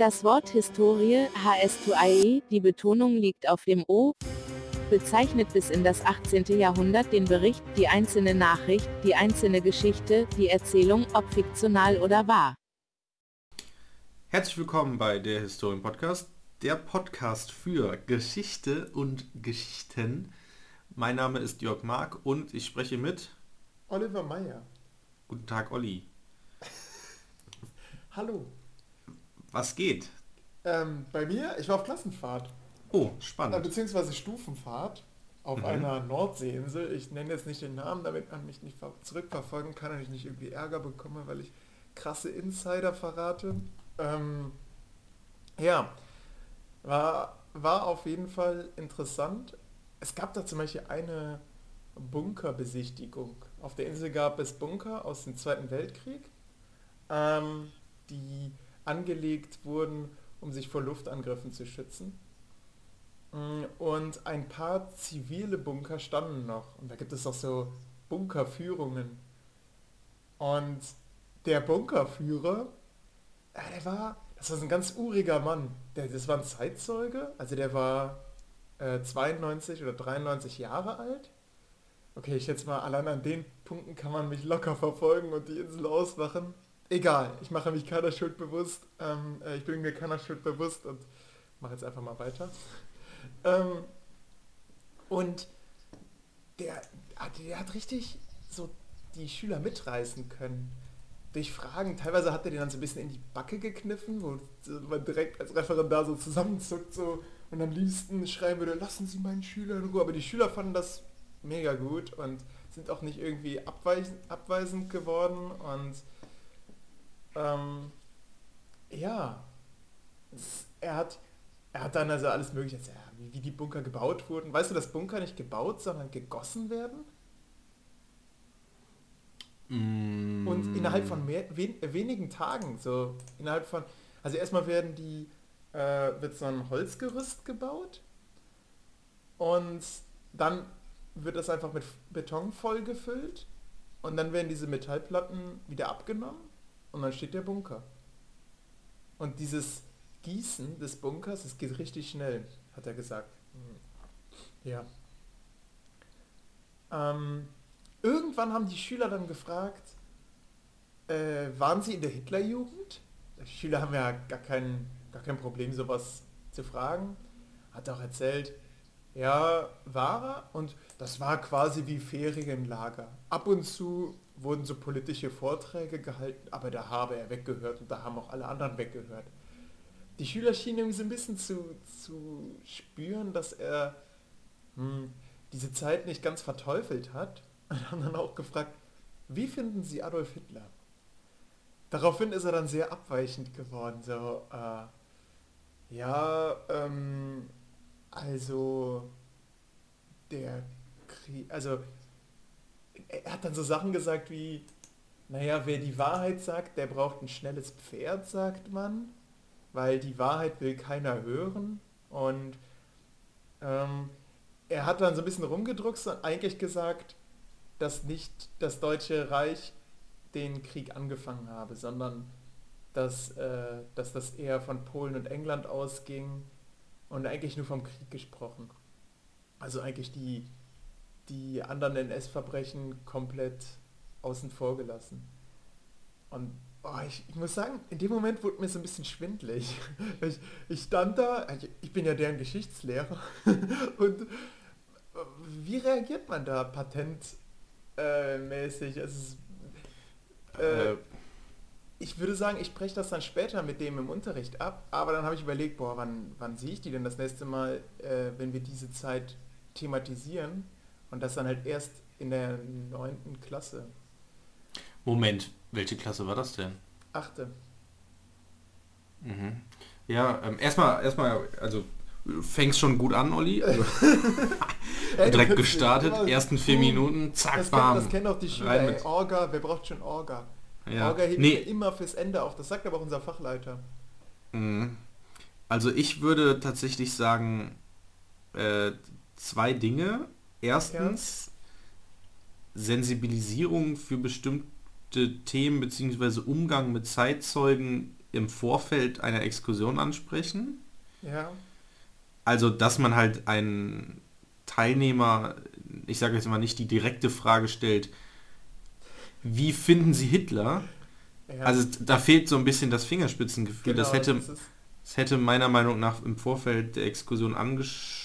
Das Wort Historie, HS2IE, die Betonung liegt auf dem O, bezeichnet bis in das 18. Jahrhundert den Bericht, die einzelne Nachricht, die einzelne Geschichte, die Erzählung, ob fiktional oder wahr. Herzlich willkommen bei der Historien Podcast, der Podcast für Geschichte und Geschichten. Mein Name ist Jörg Mark und ich spreche mit Oliver Meyer. Guten Tag, Olli. Hallo. Was geht? Ähm, bei mir, ich war auf Klassenfahrt. Oh, Äh, spannend. beziehungsweise Stufenfahrt auf Mhm. einer Nordseeinsel. Ich nenne jetzt nicht den Namen, damit man mich nicht ver- zurückverfolgen kann und ich nicht irgendwie Ärger bekomme, weil ich krasse Insider verrate. Ähm, ja, war, war auf jeden Fall interessant. Es gab da zum Beispiel eine Bunkerbesichtigung. Auf der Insel gab es Bunker aus dem Zweiten Weltkrieg, ähm, die angelegt wurden, um sich vor Luftangriffen zu schützen. Mm, Und ein paar zivile Bunker standen noch. Und da gibt es auch so Bunkerführungen. Und der Bunkerführer, ja, der war, das war ein ganz uriger Mann. Der, das war ein Zeitzeuge, also der war äh, 92 oder 93 Jahre alt. Okay, ich schätze mal, allein an den Punkten kann man mich locker verfolgen und die Insel ausmachen. Egal, ich mache mich keiner Schuld bewusst. Ähm, äh, ich bin mir keiner Schuld bewusst und mache jetzt einfach mal weiter. Ähm, und der, hat- der hat richtig so die Schüler mitreißen können. Durch Fragen. Teilweise hat er den dann so ein bisschen in die Backe gekniffen, wo man direkt als Referendar so zusammenzuckt so und am liebsten schreien würde, lassen Sie meinen Schüler Ruhe. Aber die Schüler fanden das mega gut und sind auch nicht irgendwie abweisend, abweisend geworden und ähm, ja, er hat er hat dann also alles mögliche wie, wie die Bunker gebaut wurden. Weißt du, dass Bunker nicht gebaut, sondern gegossen werden? Mm, Und innerhalb von mehr, wen, wenigen Tagen, so innerhalb von, also erstmal werden die, äh, wird so ein Holzgerüst gebaut und dann wird das einfach mit Beton vollgefüllt und dann werden diese Metallplatten wieder abgenommen und dann steht der Bunker. Und dieses Gießen des Bunkers, das geht richtig schnell, hat er gesagt. Ja. Ähm, irgendwann haben die Schüler dann gefragt, äh, waren sie in der Hitlerjugend? Die Schüler haben ja gar kein, gar kein Problem, sowas zu fragen. Hat auch erzählt, ja, war er und das war quasi wie Ferienlager. Ab und zu wurden so politische Vorträge gehalten, aber da habe er weggehört und da haben auch alle anderen weggehört. Die Schüler schienen irgendwie so ein bisschen zu, zu spüren, dass er hm, diese Zeit nicht ganz verteufelt hat und haben dann auch gefragt, wie finden Sie Adolf Hitler? Daraufhin ist er dann sehr abweichend geworden, so, äh, ja, ähm, also, der Krieg, also, er hat dann so Sachen gesagt wie, naja, wer die Wahrheit sagt, der braucht ein schnelles Pferd, sagt man, weil die Wahrheit will keiner hören und ähm, er hat dann so ein bisschen rumgedruckst und eigentlich gesagt, dass nicht das Deutsche Reich den Krieg angefangen habe, sondern dass, äh, dass das eher von Polen und England ausging und eigentlich nur vom Krieg gesprochen. Also eigentlich die, die anderen NS-Verbrechen komplett außen vor gelassen. Und oh, ich, ich muss sagen, in dem Moment wurde mir so ein bisschen schwindlig. Ich, ich stand da, ich, ich bin ja deren Geschichtslehrer und wie reagiert man da patentmäßig? Äh, also, äh, Äh, ich würde sagen, ich spreche das dann später mit dem im Unterricht ab, aber dann habe ich überlegt, boah, wann, wann sehe ich die denn das nächste Mal, äh, wenn wir diese Zeit thematisieren und das dann halt erst in der neunten Klasse. Moment, welche Klasse war das denn? Achte. Mhm. Ja, ähm, erstmal, erstmal, also du fängst schon gut an, Olli. Also, direkt gestartet, ersten vier Minuten, zack, Das, bam. kennt, das kennen auch die Schüler, ey, mit- Orga, wer braucht schon Orga? Ja. Orga hebt Nee, mir immer fürs Ende auf, das sagt aber auch unser Fachleiter. Mhm. Also ich würde tatsächlich sagen, äh, zwei Dinge. Erstens, Sensibilisierung für bestimmte Themen beziehungsweise Umgang mit Zeitzeugen im Vorfeld einer Exkursion ansprechen. Ja. Also, dass man halt einen Teilnehmer, ich sage jetzt mal nicht die direkte Frage stellt, wie finden Sie Hitler? ja. Also da fehlt so ein bisschen das Fingerspitzengefühl. das, Genau, hätte, das das hätte meiner Meinung nach im Vorfeld der Exkursion angesch...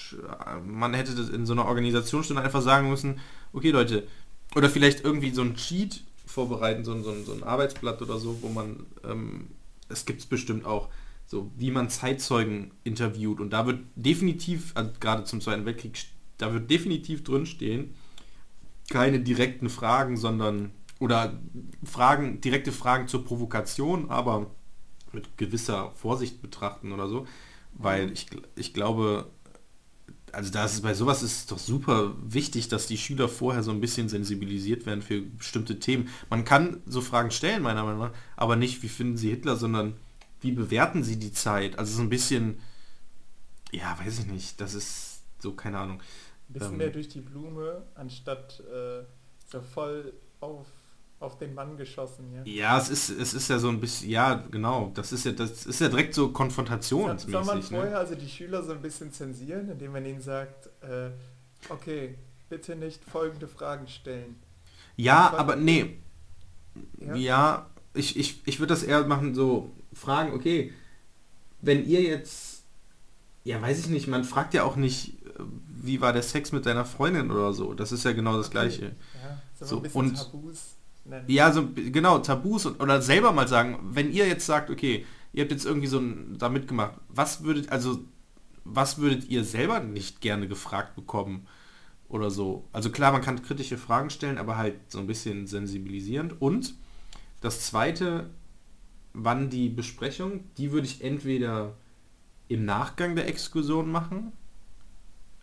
Man hätte das in so einer Organisationsstunde einfach sagen müssen, okay Leute, oder vielleicht irgendwie so ein Cheat vorbereiten, so ein, so ein, so ein Arbeitsblatt oder so, wo man, ähm, es gibt es bestimmt auch, so wie man Zeitzeugen interviewt. Und da wird definitiv, also gerade zum Zweiten Weltkrieg, da wird definitiv drinstehen, keine direkten Fragen, sondern oder Fragen, direkte Fragen zur Provokation, aber mit gewisser Vorsicht betrachten oder so, weil ich, gl- ich glaube, also da ist es bei sowas ist es doch super wichtig, dass die Schüler vorher so ein bisschen sensibilisiert werden für bestimmte Themen. Man kann so Fragen stellen, meiner Meinung nach, aber nicht, wie finden Sie Hitler, sondern wie bewerten Sie die Zeit? Also so ein bisschen, ja, weiß ich nicht, das ist so, keine Ahnung. Ein bisschen Ähm, mehr durch die Blume, anstatt äh, so voll auf, auf den Mann geschossen. Ja. Ja, es ist, es ist ja so ein bisschen, ja, genau, das ist ja, das ist ja direkt so konfrontationsmäßig. soll man ne? vorher also die Schüler so ein bisschen zensieren, indem man ihnen sagt, äh, okay, bitte nicht folgende Fragen stellen. Ja, aber nee. Ja. Ja, ich, ich, ich würde das eher machen, so fragen, okay, wenn ihr jetzt, ja, weiß ich nicht, man fragt ja auch nicht, wie war der Sex mit deiner Freundin oder so. Das ist ja genau das Okay. Gleiche. Ja, so, und- Tabus nennen. Ja, so genau, Tabus und, oder selber mal sagen, wenn ihr jetzt sagt, okay, ihr habt jetzt irgendwie so ein, da mitgemacht, was würdet, also was würdet ihr selber nicht gerne gefragt bekommen oder so? Also klar, man kann kritische Fragen stellen, aber halt so ein bisschen sensibilisierend. Und das zweite, wann die Besprechung, die würde ich entweder im Nachgang der Exkursion machen,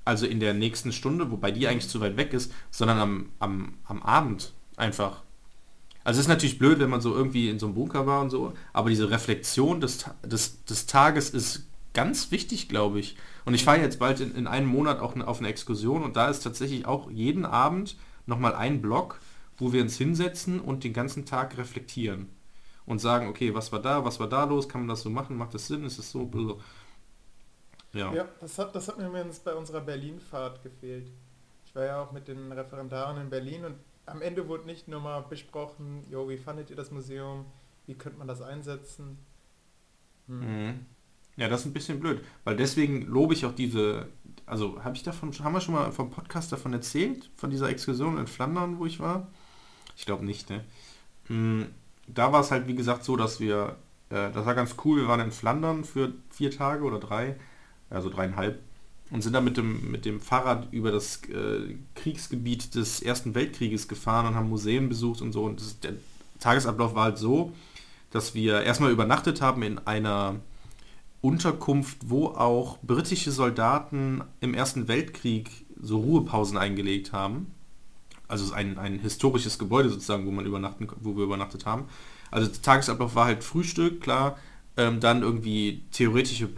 also in der nächsten Stunde, wobei die eigentlich zu weit weg ist, sondern am, am, am Abend einfach. Also es ist natürlich blöd, wenn man so irgendwie in so einem Bunker war und so, aber diese Reflexion des, des, des Tages ist ganz wichtig, glaube ich. Und ich fahre jetzt bald in, in einem Monat auch auf eine Exkursion und da ist tatsächlich auch jeden Abend nochmal ein Block, wo wir uns hinsetzen und den ganzen Tag reflektieren und sagen, okay, was war da, was war da los, kann man das so machen, macht das Sinn, ist es so, ja. Ja, das hat, das hat mir übrigens bei unserer Berlin-Fahrt gefehlt. Ich war ja auch mit den Referendaren in Berlin und am Ende wurde nicht nur mal besprochen, jo, wie fandet ihr das Museum, wie könnte man das einsetzen. Hm. Mhm. Ja, das ist ein bisschen blöd, weil deswegen lobe ich auch diese, also habe ich davon, haben wir schon mal vom Podcast davon erzählt, von dieser Exkursion in Flandern, wo ich war? Ich glaube nicht, ne? Mm, Da war es halt wie gesagt so, dass wir, äh, das war ganz cool, wir waren in Flandern für vier Tage oder drei, also dreieinhalb, und sind dann mit dem, mit dem Fahrrad über das äh, Kriegsgebiet des Ersten Weltkrieges gefahren und haben Museen besucht und so. Und das, der Tagesablauf war halt so, dass wir erstmal übernachtet haben in einer Unterkunft, wo auch britische Soldaten im Ersten Weltkrieg so Ruhepausen eingelegt haben. Also ein, ein historisches Gebäude sozusagen, wo man übernachten, wo wir übernachtet haben. Also der Tagesablauf war halt Frühstück, klar, ähm, dann irgendwie theoretische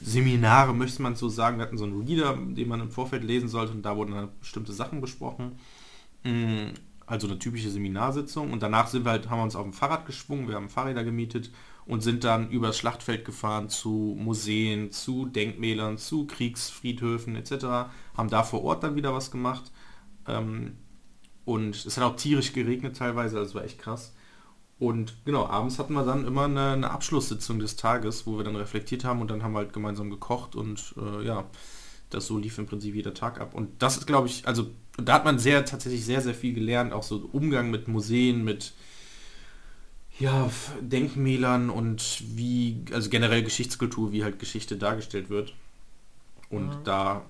Blog-Seminare, möchte man so sagen. Wir hatten so einen Reader, den man im Vorfeld lesen sollte und da wurden dann bestimmte Sachen besprochen. Mm, Also eine typische Seminarsitzung und danach sind wir halt, haben wir uns auf dem Fahrrad geschwungen, wir haben Fahrräder gemietet und sind dann übers Schlachtfeld gefahren zu Museen, zu Denkmälern, zu Kriegsfriedhöfen etc. Haben da vor Ort dann wieder was gemacht. Ähm, und es hat auch tierisch geregnet teilweise, also war echt krass. Und genau, abends hatten wir dann immer eine, eine Abschlusssitzung des Tages, wo wir dann reflektiert haben und dann haben wir halt gemeinsam gekocht und äh, ja, das so lief im Prinzip jeder Tag ab. Und das ist, glaube ich, also da hat man sehr tatsächlich sehr, sehr viel gelernt, auch so Umgang mit Museen, mit ja, Denkmälern und wie, also generell Geschichtskultur, wie halt Geschichte dargestellt wird. Und Mhm. da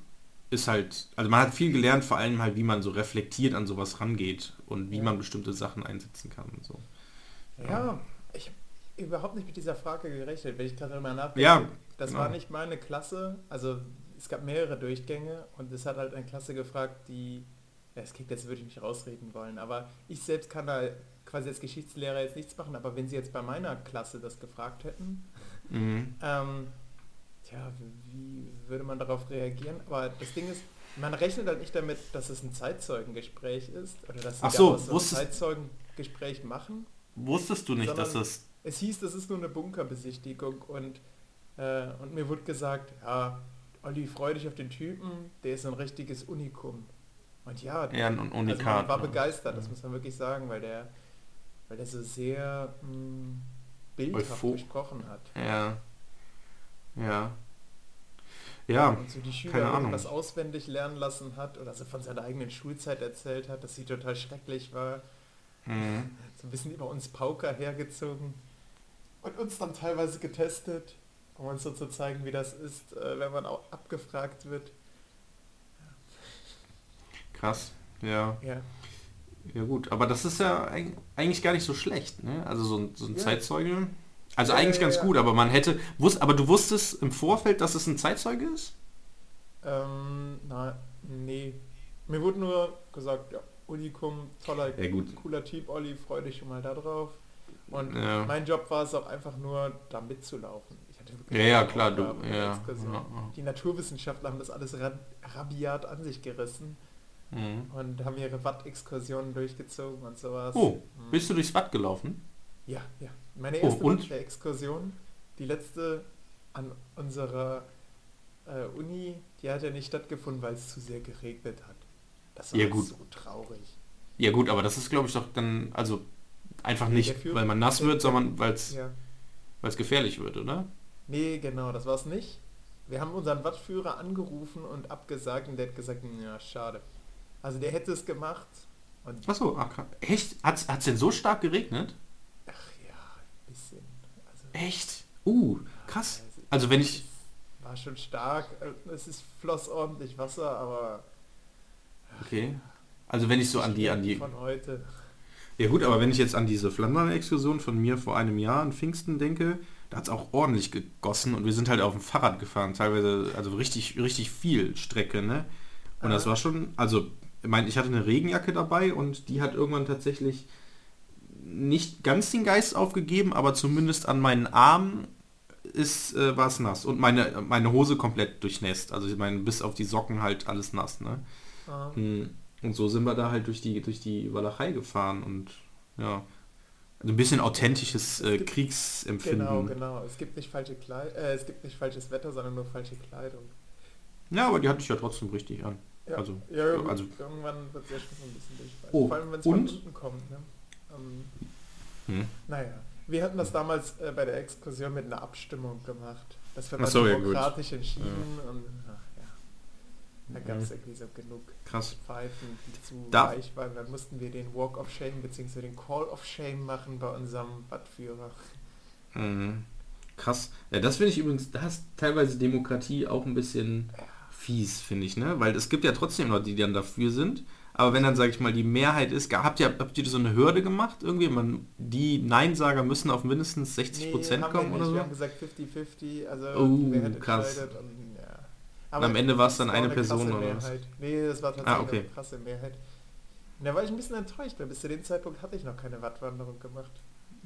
ist halt, also man hat viel gelernt, vor allem halt, wie man so reflektiert an sowas rangeht und wie Ja. man bestimmte Sachen einsetzen kann und so. Ja, ich habe überhaupt nicht mit dieser Frage gerechnet, wenn ich darüber nachdenke. Ja, das genau. war nicht meine Klasse, also es gab mehrere Durchgänge und es hat halt eine Klasse gefragt, die, ja, es klingt, jetzt würde ich mich rausreden wollen, aber ich selbst kann da quasi als Geschichtslehrer jetzt nichts machen, aber wenn sie jetzt bei meiner Klasse das gefragt hätten, Mhm. ähm, tja, wie würde man darauf reagieren? Aber das Ding ist, man rechnet halt nicht damit, dass es ein Zeitzeugengespräch ist oder dass sie so, so ein Zeitzeugengespräch machen. Wusstest du nicht, dass das es hieß, das ist nur eine Bunkerbesichtigung und, äh, und mir wurde gesagt, ja, Olli, freu dich auf den Typen, der ist ein richtiges Unikum. Und ja, Ja, ein also Unikat. man war ne? begeistert, das muss man wirklich sagen, weil der, weil der so sehr mh, bildhaft Euphor- gesprochen hat. Ja. Ja. Ja, Und so die Schüler keine Ahnung. irgendwas auswendig lernen lassen hat oder so von seiner eigenen Schulzeit erzählt hat, dass sie total schrecklich war. Mhm. So ein bisschen über uns Pauker hergezogen und uns dann teilweise getestet, um uns so zu zeigen, wie das ist, äh, wenn man auch abgefragt wird. krass. Ja. Ja, Ja gut, aber das ist ja eig- eigentlich gar nicht so schlecht, ne? Also so ein, so ein Ja. Zeitzeuge. Also Ja, eigentlich ganz gut, aber man hätte, wusst, aber du wusstest im Vorfeld, dass es ein Zeitzeuge ist? ähm, na, nee. Mir wurde nur gesagt, ja, Unikum, toller, Ja, cooler Typ, Olli, freu dich schon mal da drauf. Und Ja. mein Job war es auch einfach nur, da mitzulaufen. Ich hatte wirklich Ja, ja, klar, du- ja. Die Naturwissenschaftler haben das alles ra rabiat an sich gerissen Mhm. und haben ihre Watt-Exkursionen durchgezogen und sowas. Oh, Mhm. bist du durchs Watt gelaufen? Ja, ja. Meine Oh, erste und? Exkursion, die letzte an unserer äh, Uni, die hat ja nicht stattgefunden, weil es zu sehr geregnet hat. Das war Ja, gut. so traurig. Ja gut, aber das ist glaube ich doch dann, also einfach nicht, Führer- weil man nass wird, sondern weil es Ja. gefährlich wird, oder? Nee, genau, das war es nicht. Wir haben unseren Wattführer angerufen und abgesagt und der hat gesagt, ja, schade. Also der hätte es gemacht und ach, krass. echt? Hat es denn so stark geregnet? ach ja, ein bisschen. Also, Echt? Uh, krass. Also wenn ich, war schon stark. Es ist floss ordentlich Wasser, aber okay. Also wenn ich so an die, an die, von heute. Ja gut, aber wenn ich jetzt an diese Flandern-Exkursion von mir vor einem Jahr in Pfingsten denke, da hat es auch ordentlich gegossen und wir sind halt auf dem Fahrrad gefahren, teilweise, also richtig, richtig viel Strecke, ne? Und das war schon, also, ich meine, ich hatte eine Regenjacke dabei und die hat irgendwann tatsächlich nicht ganz den Geist aufgegeben, aber zumindest an meinen Armen ist, äh, war es nass und meine, meine Hose komplett durchnässt. Also ich meine, bis auf die Socken halt alles nass, ne? Mm, Und so sind wir da halt durch die, durch die Walachei gefahren und ja, also ein bisschen authentisches äh, gibt- Kriegsempfinden. Genau, genau. Es gibt nicht falsche Kleid äh, es gibt nicht falsches Wetter, sondern nur falsche Kleidung. Ja, aber die hatte ich ja trotzdem richtig an. Ja, Also, ja, ja, also- irgendwann wird es ja schon so ein bisschen durchfallen. Oh, Vor allem, wenn es von unten kommt. Ne? Ähm, Hm. naja, wir hatten das damals äh, bei der Exkursion mit einer Abstimmung gemacht. Das wird so, ja, gut. demokratisch entschieden und ja. Da gab es Mhm. irgendwie so genug Krass. Pfeifen, die zu Da- weich waren. Dann mussten wir den Walk of Shame bzw. den Call of Shame machen bei unserem Badführer. Mhm. Krass. Ja, das finde ich übrigens, da ist teilweise Demokratie auch ein bisschen fies, finde ich, ne? Weil es gibt ja trotzdem Leute, die dann dafür sind. Aber wenn dann, sage ich mal, die Mehrheit ist, habt ihr, habt ihr so eine Hürde gemacht irgendwie? Man, die Neinsager müssen auf mindestens 60 Prozent haben wir kommen oder so? Wir haben gesagt 50-50, also Oh, krass. entscheidet und Und am Ende war es dann eine eine Person oder was? Mehrheit. Nee, das war tatsächlich Ah, okay. eine krasse Mehrheit. Und da war ich ein bisschen enttäuscht, weil bis zu dem Zeitpunkt hatte ich noch keine Wattwanderung gemacht.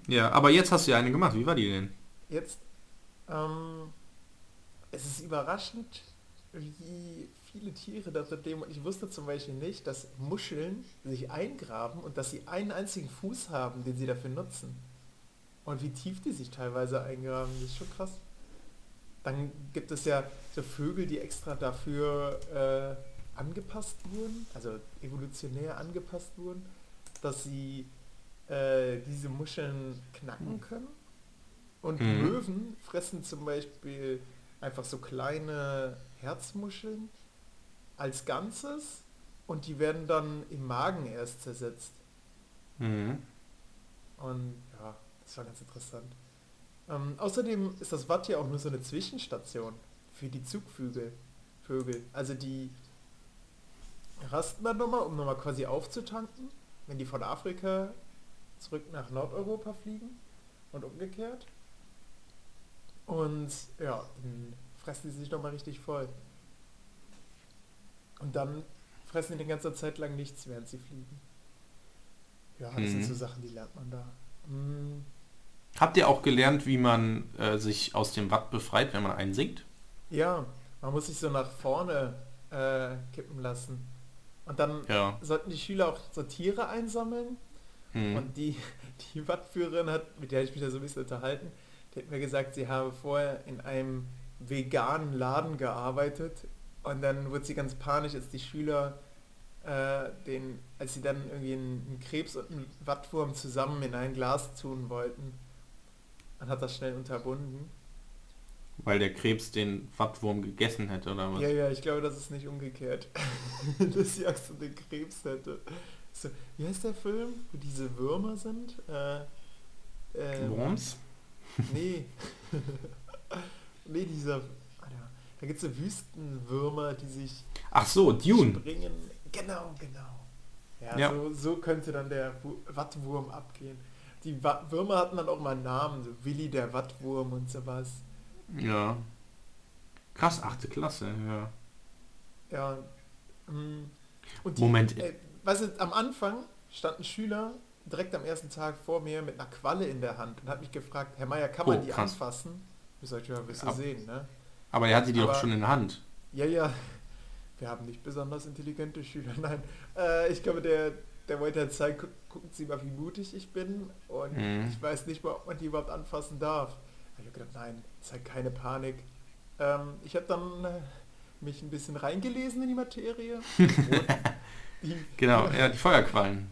Ja, aber jetzt hast du ja eine gemacht. Wie war die denn? Jetzt, ähm, es ist überraschend, wie viele Tiere da leben. Ich wusste zum Beispiel nicht, dass Muscheln sich eingraben und dass sie einen einzigen Fuß haben, den sie dafür nutzen. Und wie tief die sich teilweise eingraben, das ist schon krass. Dann gibt es ja so Vögel, die extra dafür äh, angepasst wurden, also evolutionär angepasst wurden, dass sie äh, diese Muscheln knacken können. Und Mhm. Möwen fressen zum Beispiel einfach so kleine Herzmuscheln als Ganzes und die werden dann im Magen erst zersetzt. Mhm. Und ja, das war ganz interessant. Ähm, außerdem ist das Watt ja auch nur so eine Zwischenstation für die Zugvögel. Vögel. Also die rasten dann nochmal, um nochmal quasi aufzutanken, wenn die von Afrika zurück nach Nordeuropa fliegen und umgekehrt. Und ja, dann fressen die sich nochmal richtig voll. Und dann fressen die die ganze Zeit lang nichts, während sie fliegen. Ja, das sind Mhm. so Sachen, die lernt man da. Mm, Habt ihr auch gelernt, wie man äh, sich aus dem Watt befreit, wenn man einsinkt? Ja, man muss sich so nach vorne äh, kippen lassen. Und dann Ja. sollten die Schüler auch so Tiere einsammeln Mhm. und die, die Wattführerin hat, mit der ich mich da so ein bisschen unterhalten, die hat mir gesagt, sie habe vorher in einem veganen Laden gearbeitet und dann wurde sie ganz panisch, als die Schüler äh, den, als sie dann irgendwie einen Krebs und einen Wattwurm zusammen in ein Glas tun wollten. Und hat das schnell unterbunden. Weil der Krebs den Wattwurm gegessen hätte, oder was? Ja, ja, ich glaube, das ist nicht umgekehrt. Dass die um den Krebs hätte. So, wie heißt der Film, wo diese Würmer sind? Äh, ähm, Worms? Nee. nee, dieser... Alter, Da gibt es so Wüstenwürmer, die sich Ach so, Dune. springen. Genau, genau. Ja, Ja. So, so könnte dann der Wu- Wattwurm abgehen. Die Würmer hatten dann auch mal einen Namen, so Willi der Wattwurm und sowas. Ja. Krass, achte Klasse, ja. Ja. mm. Und Moment. Äh, weißt du, am Anfang stand ein Schüler direkt am ersten Tag vor mir mit einer Qualle in der Hand und hat mich gefragt, Herr Meier, kann man Oh, die krass. anfassen? Ich ja, wirst du Ab- sehen, ne? Aber er hatte die doch Aber- schon in der Hand. Ja, ja. Wir haben nicht besonders intelligente Schüler, nein. Äh, ich glaube, der, der wollte halt zeigen, guck, gucken Sie mal, wie mutig ich bin. Und Mhm. ich weiß nicht mal, ob man die überhaupt anfassen darf. Ich habe gedacht, nein, zeig keine Panik. Ähm, ich habe dann äh, mich ein bisschen reingelesen in die Materie. Die, Genau, ja, die Feuerquallen.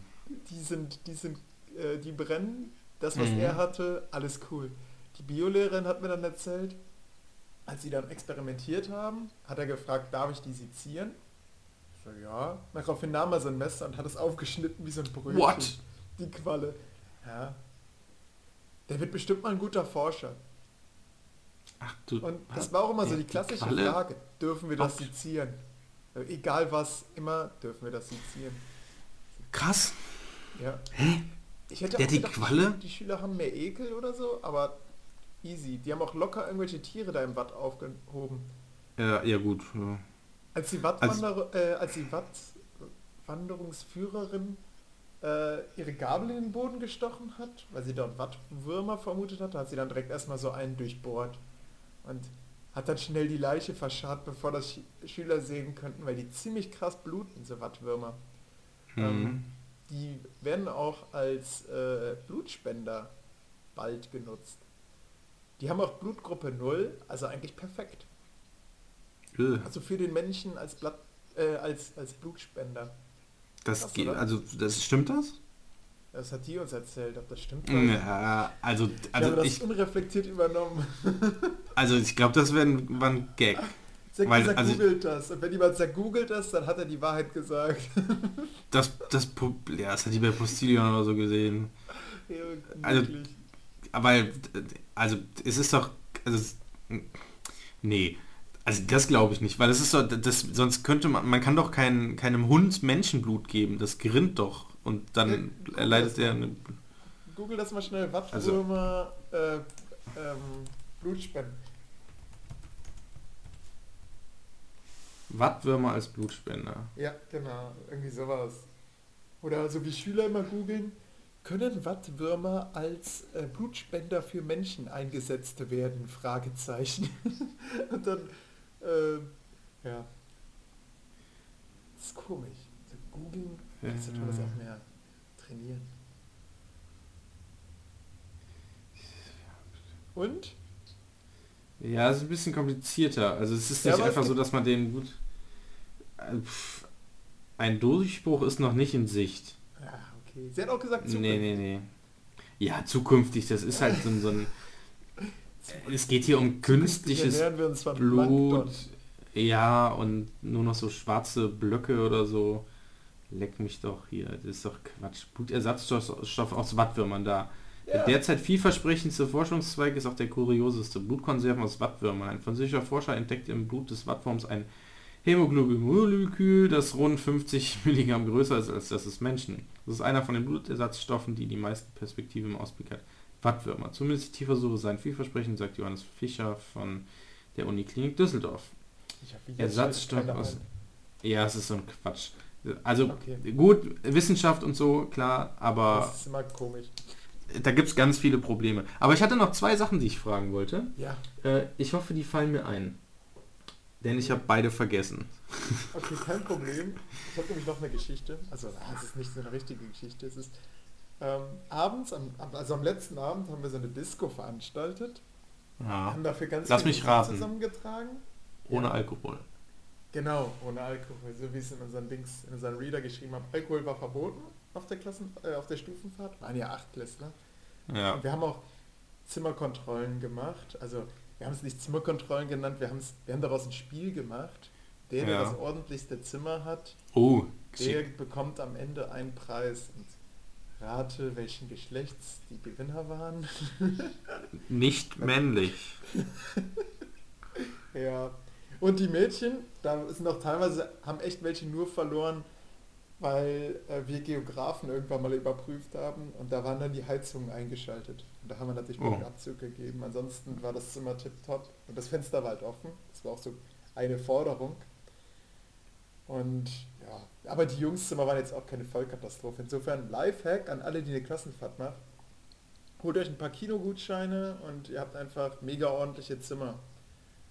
die sind, die sind, äh, die brennen. Das, was Mhm. er hatte, alles cool. Die Biolehrerin hat mir dann erzählt, als sie dann experimentiert haben, hat er gefragt, darf ich die sezieren? Ich so, ja. Daraufhin nahm er so ein Messer und hat es aufgeschnitten wie so ein Brötchen. What? Die Qualle. Ja. Der wird bestimmt mal ein guter Forscher. Ach du. Und das war auch immer so die die klassische Qualle? Frage. Dürfen wir das sezieren? Äh, Egal was, immer dürfen wir das sezieren. Krass. Ja. Ich hätte Der auch hat die gedacht, Qualle? Die Schüler haben mehr Ekel oder so, aber easy. Die haben auch locker irgendwelche Tiere da im Watt aufgehoben. Ja, ja gut. Ja. Als die Wattwander äh, als die Wattwanderungsführerin äh, ihre Gabel in den Boden gestochen hat, weil sie dort Wattwürmer vermutet hat, hat sie dann direkt erstmal so einen durchbohrt und hat dann schnell die Leiche verscharrt, bevor das Sch Schüler sehen könnten, weil die ziemlich krass bluten, so Wattwürmer. Ähm, Mhm. die werden auch als äh, Blutspender bald genutzt. Die haben auch Blutgruppe 0, also eigentlich perfekt. Äh, Also für den Menschen als, Blatt, äh, als, als Blutspender. Das geht, also das stimmt das? Das hat die uns erzählt, ob das stimmt. Ja, also ich habe also das ich unreflektiert übernommen. also ich glaube, das wäre ein, ein Gag. Sag, Weil, dieser also- googelt das. Und wenn jemand sagt, googelt das, dann hat er die Wahrheit gesagt. Das das ja, das hat die bei Postillon oder so gesehen. Ja, Also- äh, also es ist doch also nee, also das glaube ich nicht, weil es ist doch das sonst könnte man man kann doch kein, keinem Hund Menschenblut geben, das gerinnt doch und dann Ja, erleidet das er eine Google das mal schnell. Also- Wattwürmer, äh, ähm, Blutspenden. Wattwürmer als Blutspender. Ja, genau. Irgendwie sowas. Oder so wie Schüler immer googeln, können Wattwürmer als äh, Blutspender für Menschen eingesetzt werden? Fragezeichen. Und dann, ähm, ja. Das ist komisch. So googeln, kannst du Ja. das auch mehr trainieren. Und? Ja, es ist ein bisschen komplizierter. Also es ist Ja, nicht es einfach so, dass man den gut. Äh, pff, Ein Durchbruch ist noch nicht in Sicht. Ja, okay. Sie hat auch gesagt, Nee, zukünftig. nee, nee. Ja, zukünftig, das ist halt so ein, so ein. Es geht hier um künstliches Blut. Ja, und nur noch so schwarze Blöcke oder so. Leck mich doch hier. Das ist doch Quatsch. Blutersatzstoff Stoff aus Wattwürmern da. Der Ja. derzeit vielversprechendste Forschungszweig ist auch der kurioseste. Blutkonserven aus Wattwürmern. Ein französischer Forscher entdeckte im Blut des Wattwurms ein Hämoglobin-Molekül, das rund 50 Milligramm größer ist als das des Menschen. Das ist einer von den Blutersatzstoffen, die die meisten Perspektiven im Ausblick hat. Wattwürmer. Zumindest die Tierversuche seien vielversprechend, sagt Johannes Fischer von der Uniklinik Düsseldorf. Ersatzstoff aus... Ja, es ist so ein Quatsch. Also Okay. gut, Wissenschaft und so, klar, aber Das ist immer komisch. da gibt es ganz viele Probleme. Aber ich hatte noch zwei Sachen, die ich fragen wollte. Ja, Äh, ich hoffe, die fallen mir ein. Denn ich habe beide vergessen. okay, kein Problem. Ich habe nämlich noch eine Geschichte. Also, es ist nicht so eine richtige Geschichte. Es ist, ähm, abends, am, also am letzten Abend haben wir so eine Disco veranstaltet. Ja. Haben dafür ganz Lass mich raten. zusammengetragen. Ohne Ja. Alkohol. Genau, ohne Alkohol, so wie es in unseren Dings, in unseren Reader geschrieben haben. Alkohol war verboten auf der Klassen, äh, auf der Stufenfahrt. Waren ja acht Klässler. Ja. Und wir haben auch Zimmerkontrollen gemacht. Also wir haben es nicht Zimmerkontrollen genannt, wir, haben's, wir haben daraus ein Spiel gemacht. Der, der Ja. das ordentlichste Zimmer hat, Oh, der bekommt am Ende einen Preis. Und rate, welchen Geschlechts die Gewinner waren. nicht männlich. ja. Und die Mädchen, da sind auch teilweise, haben echt welche nur verloren, weil äh, wir Geografen irgendwann mal überprüft haben und da waren dann die Heizungen eingeschaltet. Und da haben wir natürlich Oh. Abzug gegeben. Ansonsten war das Zimmer tipptopp und das Fenster war halt offen. Das war auch so eine Forderung. Und ja, aber die Jungszimmer waren jetzt auch keine Vollkatastrophe. Insofern Lifehack an alle, die eine Klassenfahrt machen. Holt euch ein paar Kinogutscheine und ihr habt einfach mega ordentliche Zimmer.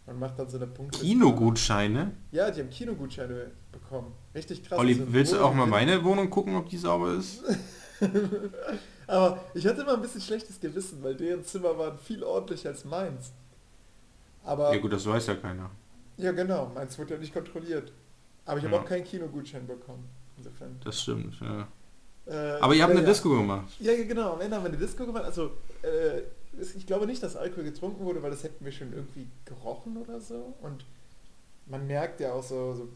Man macht dann so eine Punkte. Kinogutscheine. Ja, die haben Kinogutscheine bekommen. Richtig krass. Olli, willst du auch mal meine Wohnung gucken, ob die sauber ist? Aber ich hatte immer ein bisschen schlechtes Gewissen, weil deren Zimmer waren viel ordentlicher als meins. Aber Ja gut, das weiß ja keiner. ja genau, meins wurde ja nicht kontrolliert. Aber ich habe Ja. auch keinen Kinogutschein bekommen. Insofern. Das stimmt, ja. Äh, Aber ihr habt ja, eine. Disco gemacht. Ja, genau. Am Ende haben wir eine Disco gemacht. Also, äh, ich glaube nicht, dass Alkohol getrunken wurde, weil das hätten wir schon irgendwie gerochen oder so. Und man merkt ja auch so, so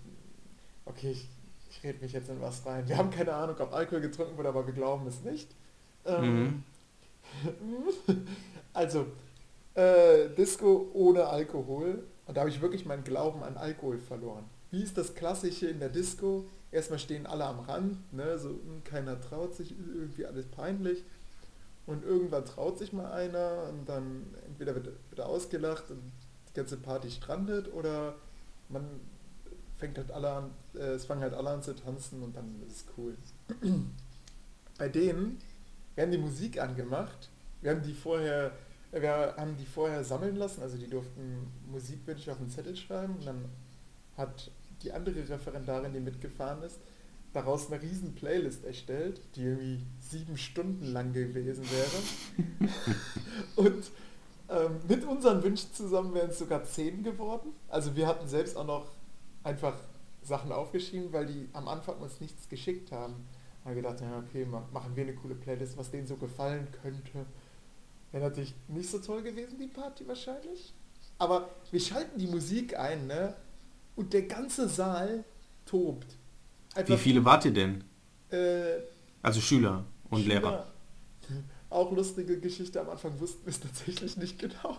okay, ich, ich rede mich jetzt in was rein. Wir haben keine Ahnung, ob Alkohol getrunken wurde, aber wir glauben es nicht. Ähm, Mhm. also, äh, Disco ohne Alkohol. Und da habe ich wirklich meinen Glauben an Alkohol verloren. Wie ist das Klassische in der Disco? Erstmal stehen alle am Rand, ne? so hm, keiner traut sich, irgendwie alles peinlich. Und irgendwann traut sich mal einer und dann entweder wird, wird er ausgelacht und die ganze Party strandet oder man fängt halt alle an, äh, es fangen halt alle an zu tanzen und dann ist es cool. Bei denen werden die Musik angemacht, wir haben die vorher, wir haben die vorher sammeln lassen, also die durften Musikwünsche auf einen Zettel schreiben und dann hat die andere Referendarin, die mitgefahren ist, daraus eine riesen Playlist erstellt, die irgendwie sieben Stunden lang gewesen wäre. und ähm, mit unseren Wünschen zusammen wären es sogar zehn geworden. Also wir hatten selbst auch noch einfach Sachen aufgeschrieben, weil die am Anfang uns nichts geschickt haben. Haben wir gedacht, ja okay, ma- machen wir eine coole Playlist, was denen so gefallen könnte. Wäre natürlich nicht so toll gewesen, die Party wahrscheinlich. Aber wir schalten die Musik ein, ne? Und der ganze Saal tobt. Wie viele wart ihr denn? Äh, Also Schüler und Schüler. Lehrer. Auch lustige Geschichte, am Anfang wussten wir es tatsächlich nicht genau.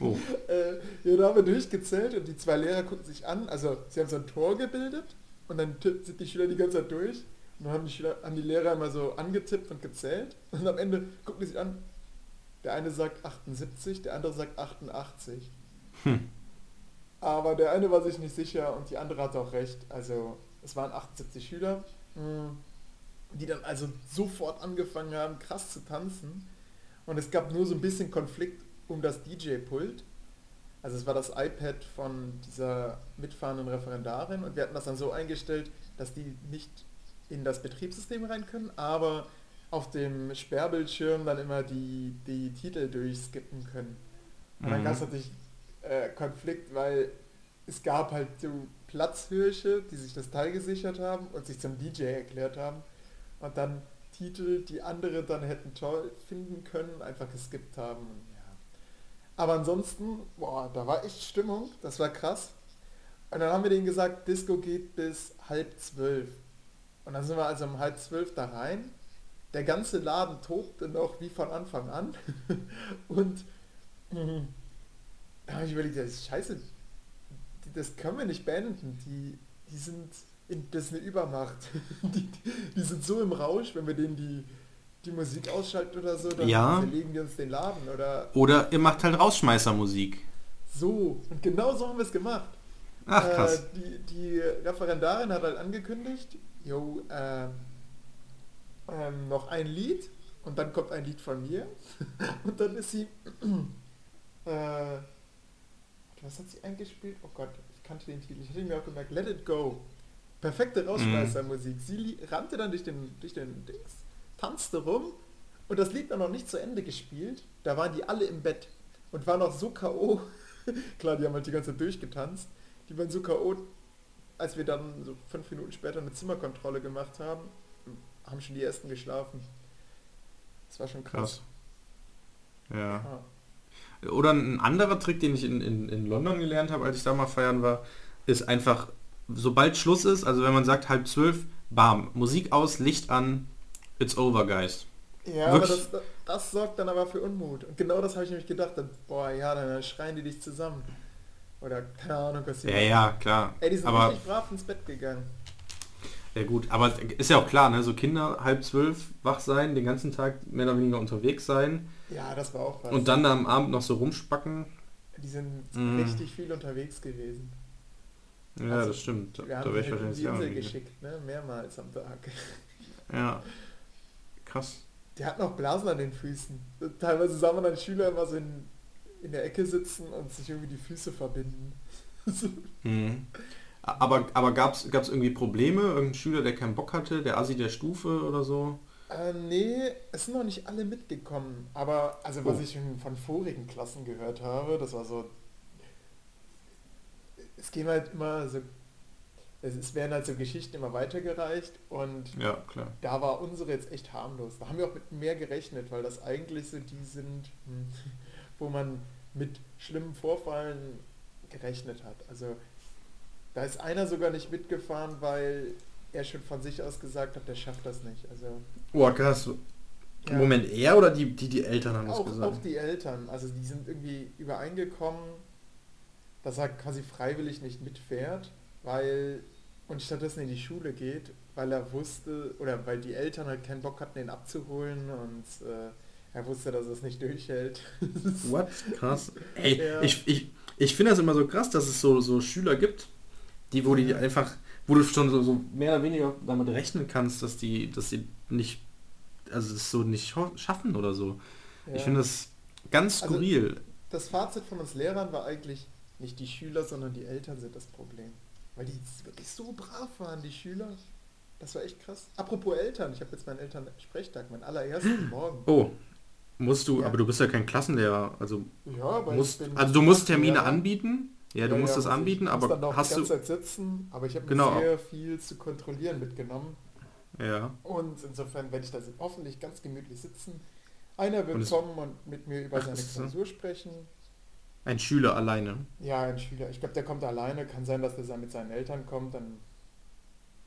Oh. Äh, ja, da haben wir durchgezählt und die zwei Lehrer gucken sich an. Also sie haben so ein Tor gebildet und dann sind die Schüler die ganze Zeit durch. Und dann haben die, Schüler, haben die Lehrer immer so angetippt und gezählt. Und am Ende gucken die sich an. Der eine sagt 78, der andere sagt 88. Hm. Aber der eine war sich nicht sicher und die andere hatte auch recht. Also es waren 78 Schüler, die dann also sofort angefangen haben, krass zu tanzen. Und es gab nur so ein bisschen Konflikt um das DJ-Pult. Also es war das iPad von dieser mitfahrenden Referendarin und wir hatten das dann so eingestellt, dass die nicht in das Betriebssystem rein können, aber auf dem Sperrbildschirm dann immer die, die Titel durchskippen können. Und dann Mhm. gab es natürlich äh, Konflikt, weil es gab halt so Platzhirsche, die sich das Teil gesichert haben und sich zum DJ erklärt haben und dann Titel, die andere dann hätten toll finden können, einfach geskippt haben. Ja. Aber ansonsten, boah, da war echt Stimmung, das war krass. Und dann haben wir denen gesagt, Disco geht bis halb zwölf. Und dann sind wir also um halb zwölf da rein. Der ganze Laden tobte noch wie von Anfang an. Und mh, da habe ich überlegt, ja, scheiße, die- das können wir nicht beenden. Die, die sind, in, das ist eine Übermacht. Die, die, sind so im Rausch, wenn wir denen die, die Musik ausschalten oder so, dann Ja. verlegen die uns den Laden oder Oder ihr macht halt Rausschmeißermusik. so. Und genau so haben wir es gemacht. Ach krass. Äh, die, die Referendarin hat halt angekündigt, jo, äh, ähm, noch ein Lied und dann kommt ein Lied von mir und dann ist sie, äh, was hat sie eingespielt? Oh Gott, ich kannte den Titel, ich hatte mir auch gemerkt, Let It Go. Perfekte Rausschmeißermusik. Sie li- rannte dann durch den, durch den Dings, tanzte rum und das Lied war noch nicht zu Ende gespielt. Da waren die alle im Bett und waren noch so K.O. Klar, die haben halt die ganze Zeit durchgetanzt. Die waren so K.O., als wir dann so fünf Minuten später eine Zimmerkontrolle gemacht haben, haben schon die ersten geschlafen. Das war schon krass. krass. Ja. ja. Oder ein anderer Trick, den ich in, in, in London gelernt habe, als ich da mal feiern war, ist einfach, sobald Schluss ist, also wenn man sagt halb zwölf, bam, Musik aus, Licht an, it's over, guys. Ja, Wirklich? aber das, das, sorgt dann aber für Unmut. Und genau das habe ich nämlich gedacht, dann, boah, ja, dann schreien die dich zusammen. Oder keine Ahnung, was sie Ja, ja, klar. Ey, die sind aber, richtig brav ins Bett gegangen. Ja gut, aber ist ja auch klar, ne? So Kinder halb zwölf wach sein, den ganzen Tag mehr oder weniger unterwegs sein. Ja, das war auch was. Und dann am Abend noch so rumspacken. Die sind mm. richtig viel unterwegs gewesen. Ja, also, das stimmt. Wir da haben ich wahrscheinlich die Insel geschickt, ne? Mehrmals am Tag. Ja. Krass. Der hat noch Blasen an den Füßen. Teilweise sah man dann Schüler immer so in, in der Ecke sitzen und sich irgendwie die Füße verbinden. mhm. Aber, aber gab es irgendwie Probleme? Irgendein Schüler, der keinen Bock hatte? Der Assi der Stufe oder so? Äh, nee, es sind noch nicht alle mitgekommen. Aber also was oh. ich von vorigen Klassen gehört habe, das war so... Es gehen halt immer so es werden halt so Geschichten immer weitergereicht und ja, klar. da war unsere jetzt echt harmlos. Da haben wir auch mit mehr gerechnet, weil das eigentlich so die sind, hm, wo man mit schlimmen Vorfallen gerechnet hat. Also da ist einer sogar nicht mitgefahren, weil er schon von sich aus gesagt hat, der schafft das nicht. Also oh, krass. Ja. Moment, er oder die, die, die Eltern haben das gesagt? Auch die Eltern. Also die sind irgendwie übereingekommen, dass er quasi freiwillig nicht mitfährt weil und stattdessen in die Schule geht, weil er wusste oder weil die Eltern halt keinen Bock hatten, ihn abzuholen und äh, er wusste, dass er es nicht durchhält. What? Krass. Ey, ja. ich, ich, ich finde das immer so krass, dass es so, so Schüler gibt, die, wo die einfach, wo du schon so, so mehr oder weniger damit rechnen kannst, dass die, dass die nicht, also es so nicht schaffen oder so. Ja. Ich finde das ganz also skurril. Also, das Fazit von uns Lehrern war eigentlich, nicht die Schüler, sondern die Eltern sind das Problem. Weil die wirklich so brav waren, die Schüler. Das war echt krass. Apropos Eltern, ich habe jetzt meinen Eltern Sprechtag, meinen allerersten Morgen. Oh, musst du, ja. aber du bist ja kein Klassenlehrer, also ja, musst, also du musst Termine anbieten. Ja, du ja, musst ja, das anbieten, ich aber dann hast die ganze du Zeit sitzen, aber ich habe genau. sehr viel zu kontrollieren mitgenommen. Ja. Und insofern werde ich da hoffentlich ganz gemütlich sitzen. Einer wird und kommen und mit mir über seine Klausur sprechen. Ein Schüler alleine? Ja, ein Schüler. Ich glaube, der kommt alleine. Kann sein, dass der mit seinen Eltern kommt. Dann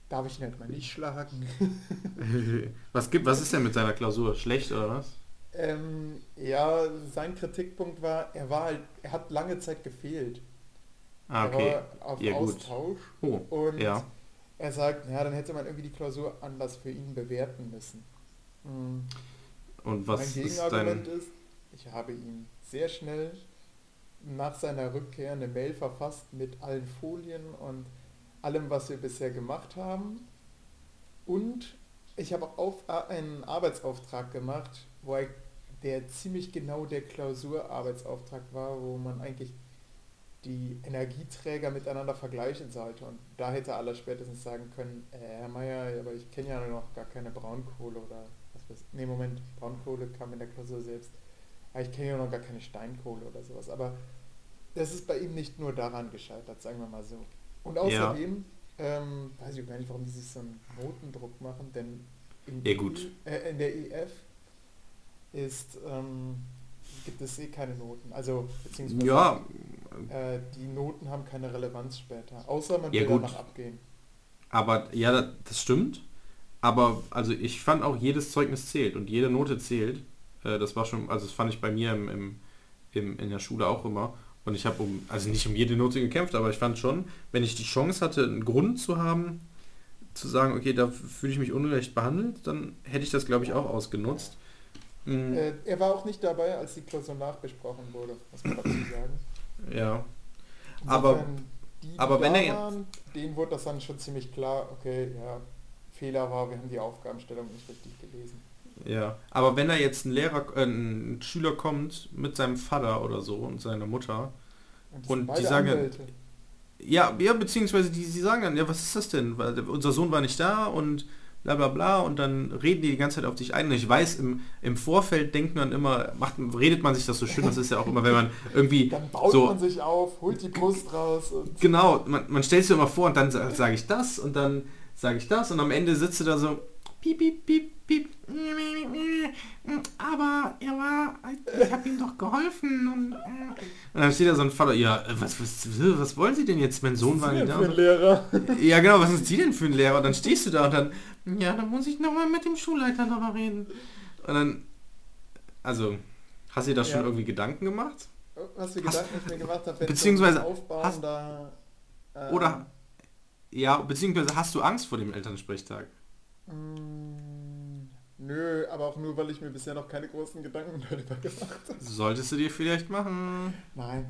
darf ich ihn halt mal nicht schlagen. was, gibt, was ist denn mit seiner Klausur? Schlecht oder was? Ähm, ja, sein Kritikpunkt war, er war halt, er hat lange Zeit gefehlt. Ah, okay. Er auf ja, Austausch. Oh, und ja. er sagt, ja, dann hätte man irgendwie die Klausur anders für ihn bewerten müssen. Mhm. Und was mein Gegenargument ist, ist, ich habe ihn sehr schnell nach seiner Rückkehr eine Mail verfasst mit allen Folien und allem, was wir bisher gemacht haben. Und ich habe auch einen Arbeitsauftrag gemacht, wo ich, der ziemlich genau der Klausurarbeitsauftrag war, wo man eigentlich die Energieträger miteinander vergleichen sollte. Und da hätte aller spätestens sagen können, äh, Herr Meier, aber ich kenne ja noch gar keine Braunkohle oder was weiß ich. Nee, Moment, Braunkohle kam in der Klausur selbst. Aber ich kenne ja noch gar keine Steinkohle oder sowas. Aber das ist bei ihm nicht nur daran gescheitert, sagen wir mal so. Und außerdem, ja. ähm, weiß ich gar nicht, warum die sich so einen Notendruck machen, denn in, ja, gut. Äh, in der EF ist, ähm, gibt es eh keine Noten. Also, beziehungsweise ja. Äh, die Noten haben keine Relevanz später, außer man ja, will gut. danach abgehen. Aber ja, das stimmt. Aber also ich fand auch jedes Zeugnis zählt und jede Note zählt. Äh, das war schon, also das fand ich bei mir im, im, im, in der Schule auch immer. Und ich habe um, also nicht um jede Note gekämpft, aber ich fand schon, wenn ich die Chance hatte, einen Grund zu haben, zu sagen, okay, da fühle ich mich unrecht behandelt, dann hätte ich das, glaube ich, auch ausgenutzt. Mhm. Äh, er war auch nicht dabei, als die Klausur nachbesprochen wurde, muss man dazu sagen. Ja. Insofern, aber, die, die aber wenn er waren, denen wurde das dann schon ziemlich klar, okay, ja, Fehler war, wir haben die Aufgabenstellung nicht richtig gelesen. Ja, aber wenn da jetzt ein Lehrer, äh, ein Schüler kommt mit seinem Vater oder so und seiner Mutter und, und die sagen Anwälte. ja, ja, beziehungsweise die, die sagen dann, ja, was ist das denn? Weil unser Sohn war nicht da und bla bla bla und dann reden die die ganze Zeit auf dich ein. Und ich weiß, im, im Vorfeld denkt man immer, macht, redet man sich das so schön, das ist ja auch immer, wenn man irgendwie Dann baut so... man sich auf, holt die Brust raus Genau, man, man stellt sich immer vor und dann sage sag ich das und dann sage ich das und am Ende sitzt du da so piep, piep, piep, piep. Aber er war, ich habe ihm doch geholfen und, und dann steht da so ein Vater, ja, was, was, was wollen Sie denn jetzt? Mein Sohn war nicht da. für ein Lehrer. Ja genau, was ist die denn für ein Lehrer? Und dann stehst du da und dann, ja, dann muss ich nochmal mit dem Schulleiter nochmal reden. Und dann, also, hast du dir da schon Ja. irgendwie Gedanken gemacht? Hast- Gedanken ich mir gemacht habe, wenn beziehungsweise aufbauen, hast- da, ähm, Oder, ja, beziehungsweise hast du Angst vor dem Elternsprechtag? Mm, Nö, aber auch nur, weil ich mir bisher noch keine großen Gedanken darüber gemacht habe. Solltest du dir vielleicht machen. Nein.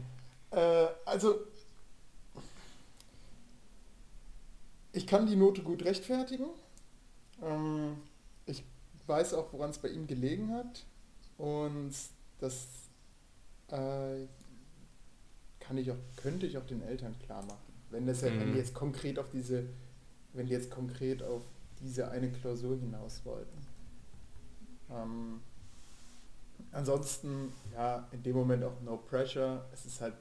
Äh, also, ich kann die Note gut rechtfertigen. Ähm, ich weiß auch, woran es bei ihm gelegen hat. Und das äh, kann ich auch, könnte ich auch den Eltern klar machen. Wenn, das, ja- wenn Mhm. die jetzt konkret auf diese, wenn die jetzt konkret auf diese eine Klausur hinaus wollten. Ähm, ansonsten, ja, in dem Moment auch no pressure. Es ist halt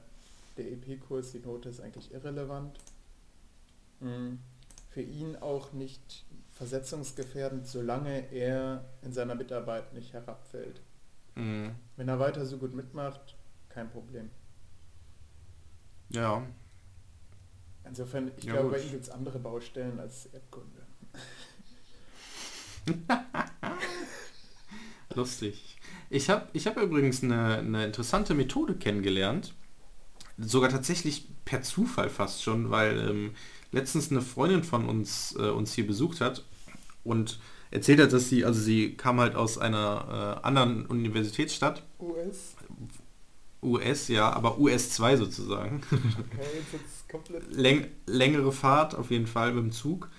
der EP-Kurs, die Note ist eigentlich irrelevant. Mm, Für ihn auch nicht versetzungsgefährdend, solange er in seiner Mitarbeit nicht herabfällt. Mhm. Wenn er weiter so gut mitmacht, kein Problem. Ja, Insofern, ich Ja, glaube, gut. bei ihm gibt es andere Baustellen als Erdkunde. lustig. Ich habe ich hab übrigens eine, eine interessante Methode kennengelernt. Sogar tatsächlich per Zufall fast schon, weil ähm, letztens eine Freundin von uns äh, uns hier besucht hat und erzählt hat, dass sie, also sie kam halt aus einer äh, anderen Universitätsstadt, US? US, ja, aber US2 sozusagen. Okay. Läng längere Fahrt auf jeden Fall mit dem Zug.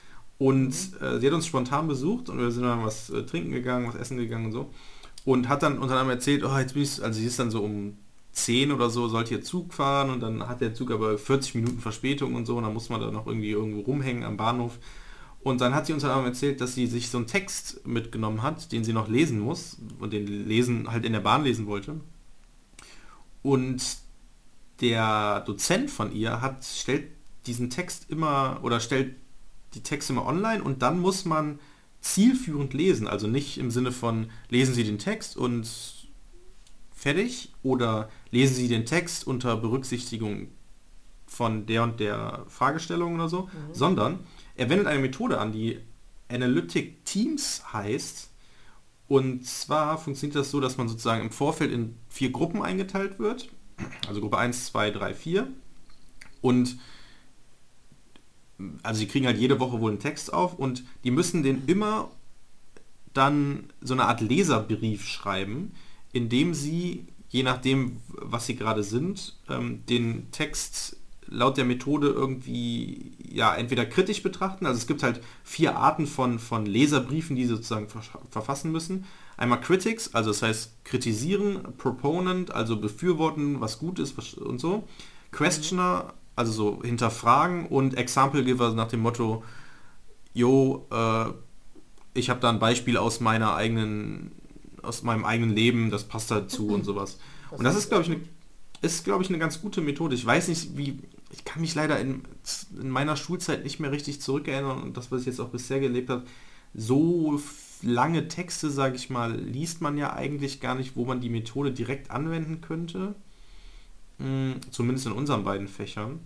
Und äh, sie hat uns spontan besucht und wir sind dann was äh, trinken gegangen, was essen gegangen und so. Und hat dann unter anderem erzählt, oh, jetzt bin ich, also sie ist dann so um 10 oder so, sollte ihr Zug fahren und dann hat der Zug aber 40 Minuten Verspätung und so und dann muss man da noch irgendwie irgendwo rumhängen am Bahnhof. Und dann hat sie uns dann erzählt, dass sie sich so einen Text mitgenommen hat, den sie noch lesen muss und den lesen halt in der Bahn lesen wollte. Und der Dozent von ihr hat stellt diesen Text immer oder stellt die Texte immer online und dann muss man zielführend lesen, also nicht im Sinne von lesen Sie den Text und fertig oder lesen Sie den Text unter Berücksichtigung von der und der Fragestellung oder so, Mhm. sondern er wendet eine Methode an, die Analytic Teams heißt. Und zwar funktioniert das so, dass man sozusagen im Vorfeld in vier Gruppen eingeteilt wird. Also Gruppe 1, 2, 3, 4. Und also sie kriegen halt jede Woche wohl einen Text auf und die müssen den immer dann so eine Art Leserbrief schreiben, in dem sie, je nachdem, was sie gerade sind, ähm, den Text laut der Methode irgendwie ja entweder kritisch betrachten, also es gibt halt vier Arten von, von Leserbriefen, die sie sozusagen verfassen müssen. Einmal Critics, also das heißt kritisieren, Proponent, also befürworten, was gut ist was, und so. Questioner, also so hinterfragen und Example Giver nach dem Motto, jo, äh, ich habe da ein Beispiel aus meiner eigenen, aus meinem eigenen Leben, das passt dazu und sowas. Und das ist, glaube ich, eine ist, glaube ich, eine ganz gute Methode. Ich weiß nicht, wie, ich kann mich leider in, in meiner Schulzeit nicht mehr richtig zurückerinnern und das, was ich jetzt auch bisher gelebt habe, so lange Texte, sage ich mal, liest man ja eigentlich gar nicht, wo man die Methode direkt anwenden könnte. Hm, zumindest in unseren beiden Fächern.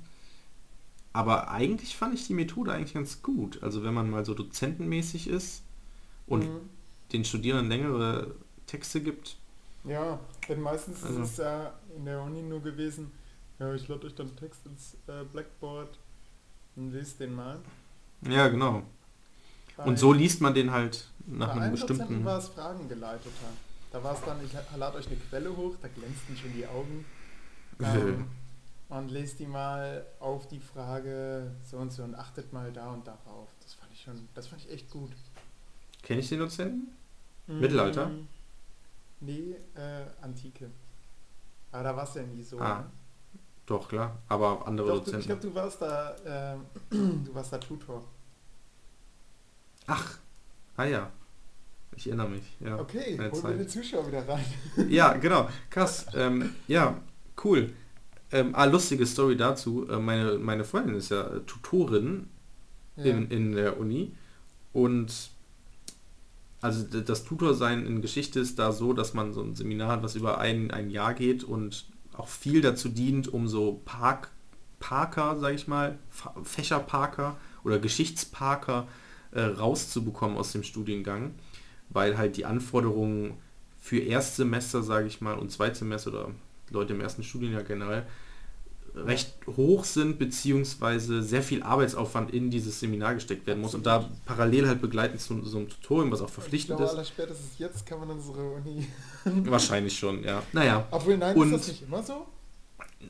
Aber eigentlich fand ich die Methode eigentlich ganz gut. Also wenn man mal so dozentenmäßig ist und Mhm. den Studierenden längere Texte gibt. Ja, denn meistens Also- ist es ja in der Uni nur gewesen, ja, ich lade euch dann Text ins äh, Blackboard und lest den mal. Ja, genau. Bei- Und so liest man den halt nach bei einem bestimmten... Dozenten war es fragengeleiteter. Da war es dann, ich lade euch eine Quelle hoch, da glänzten schon die Augen. Ähm, und lest die mal auf die Frage so und so und achtet mal da und darauf. Das fand ich schon, das fand ich echt gut. Kenne ich den Dozenten? Mittelalter? Mm, Nee, äh, Antike. Aber da warst du ja nie so. Ah, ne? Doch, klar. Aber andere Doch, du, ich Dozenten. glaube, du warst da, ähm, du warst da Tutor. Ach, Ah ja. Ich erinnere mich. Ja, Okay, holen wir den Zuschauer wieder rein. Ja, genau. Krass. Ähm, ja, cool. Ähm, ah, lustige Story dazu. Äh, meine, meine Freundin ist ja äh, Tutorin in, in der Uni. Und also das Tutorsein in Geschichte ist da so, dass man so ein Seminar hat, was über ein, ein Jahr geht und auch viel dazu dient, um so Park, Parker, sag ich mal, Fächerparker oder Geschichtsparker äh, rauszubekommen aus dem Studiengang, weil halt die Anforderungen für Erstsemester, sage ich mal, und Zweitsemester oder Leute im ersten Studienjahr generell recht hoch sind, beziehungsweise sehr viel Arbeitsaufwand in dieses Seminar gesteckt werden muss und da parallel halt begleitend zu so einem Tutorium, was auch Ich verpflichtend glaube, ist. spätestens jetzt kann man unsere Uni... Wahrscheinlich schon, ja. Naja, Obwohl, nein, Und- ist das nicht immer so?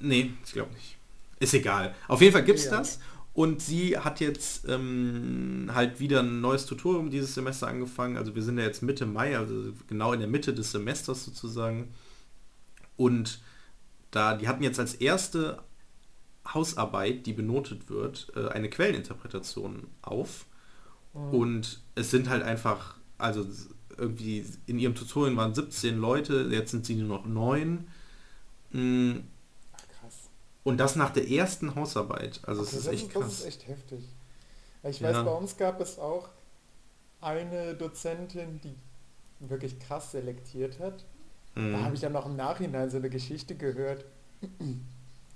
nee, ich glaube nicht. Ist egal. Auf jeden Fall gibt's Ja. das. Und sie hat jetzt ähm, halt wieder ein neues Tutorium dieses Semester angefangen. Also wir sind ja jetzt Mitte Mai, also genau in der Mitte des Semesters sozusagen. Und da, die hatten jetzt als erste Hausarbeit, die benotet wird, äh, eine Quelleninterpretation auf. Und es sind halt einfach, also irgendwie in ihrem Tutorial waren 17 Leute, jetzt sind sie nur noch 9. Mm, Ach, krass. Und das nach der ersten Hausarbeit. Also es ist das, echt ist, das krass. ist echt heftig. Ich Ja. weiß, bei uns gab es auch eine Dozentin, die wirklich krass selektiert hat. Da Mhm. habe ich dann noch im Nachhinein so eine Geschichte gehört.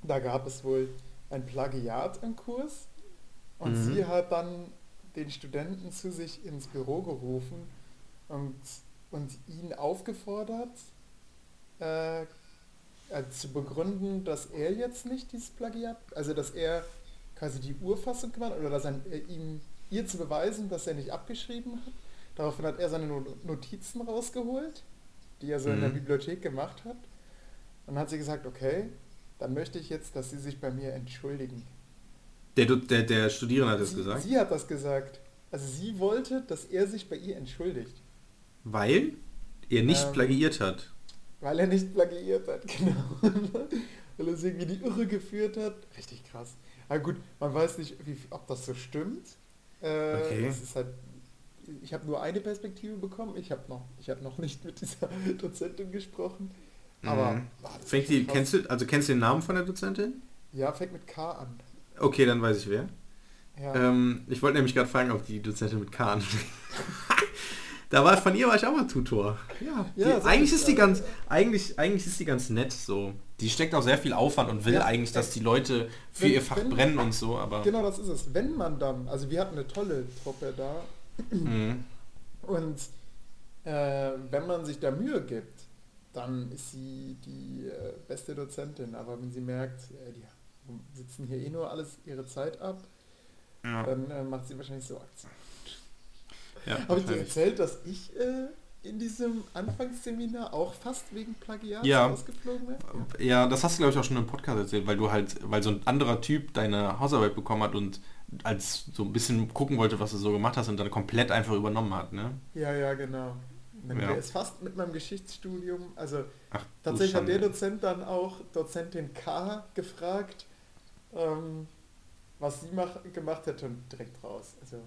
Da gab es wohl ein Plagiat im Kurs und Mhm. sie hat dann den Studenten zu sich ins Büro gerufen und, und ihn aufgefordert, äh, äh, zu begründen, dass er jetzt nicht dieses Plagiat, also dass er quasi die Urfassung gemacht oder dass er äh, ihm ihr zu beweisen, dass er nicht abgeschrieben hat. Daraufhin hat er seine No- Notizen rausgeholt, die er so in der Mhm. Bibliothek gemacht hat. Und dann hat sie gesagt, okay, dann möchte ich jetzt, dass Sie sich bei mir entschuldigen. Der, der, der Studierende hat das sie, gesagt. sie hat das gesagt. Also sie wollte, dass er sich bei ihr entschuldigt, Weil er nicht Ähm, plagiiert hat. weil er nicht plagiiert hat, genau. weil er es irgendwie die Irre geführt hat. Richtig krass. Aber gut, man weiß nicht, wie, ob das so stimmt. Äh, Okay. Es ist halt, ich habe nur eine Perspektive bekommen. Ich habe noch, ich habe noch nicht mit dieser Dozentin gesprochen. Aber Mhm. ist Fängt die, krass. kennst du, also kennst du den Namen von der Dozentin? Ja, fängt mit K an. Okay, dann weiß ich wer. Ja. Ähm, ich wollte nämlich gerade fragen, ob die Dozentin mit K an. da war von ihr war ich auch mal Tutor. Ja, Ja, eigentlich ich, ist die ja. ganz, eigentlich, eigentlich ist die ganz nett so. Die steckt auch sehr viel Aufwand und will Ja, eigentlich, dass die Leute für wenn- ihr Fach wenn- brennen und so, aber. Genau, das ist es. Wenn man dann, also wir hatten eine tolle Truppe da Mhm. und äh, wenn man sich da Mühe gibt, dann ist sie die äh, beste Dozentin. Aber wenn sie merkt, äh, die sitzen hier eh nur alles ihre Zeit ab, Ja, dann äh, macht sie wahrscheinlich so Aktien. ja, Habe ich dir erzählt, dass ich äh, in diesem Anfangsseminar auch fast wegen Plagiat Ja. rausgeflogen bin? Ja, das hast du glaube ich auch schon im Podcast erzählt, weil du halt, weil so ein anderer Typ deine Hausarbeit bekommen hat und als so ein bisschen gucken wollte, was du so gemacht hast und dann komplett einfach übernommen hat, ne? Ja, ja, genau. Dann Ja. Ist fast mit meinem Geschichtsstudium, also Ach, Tatsächlich hat der. Dozent dann auch Dozentin K gefragt, ähm, was sie mach, gemacht hätte und direkt raus. Also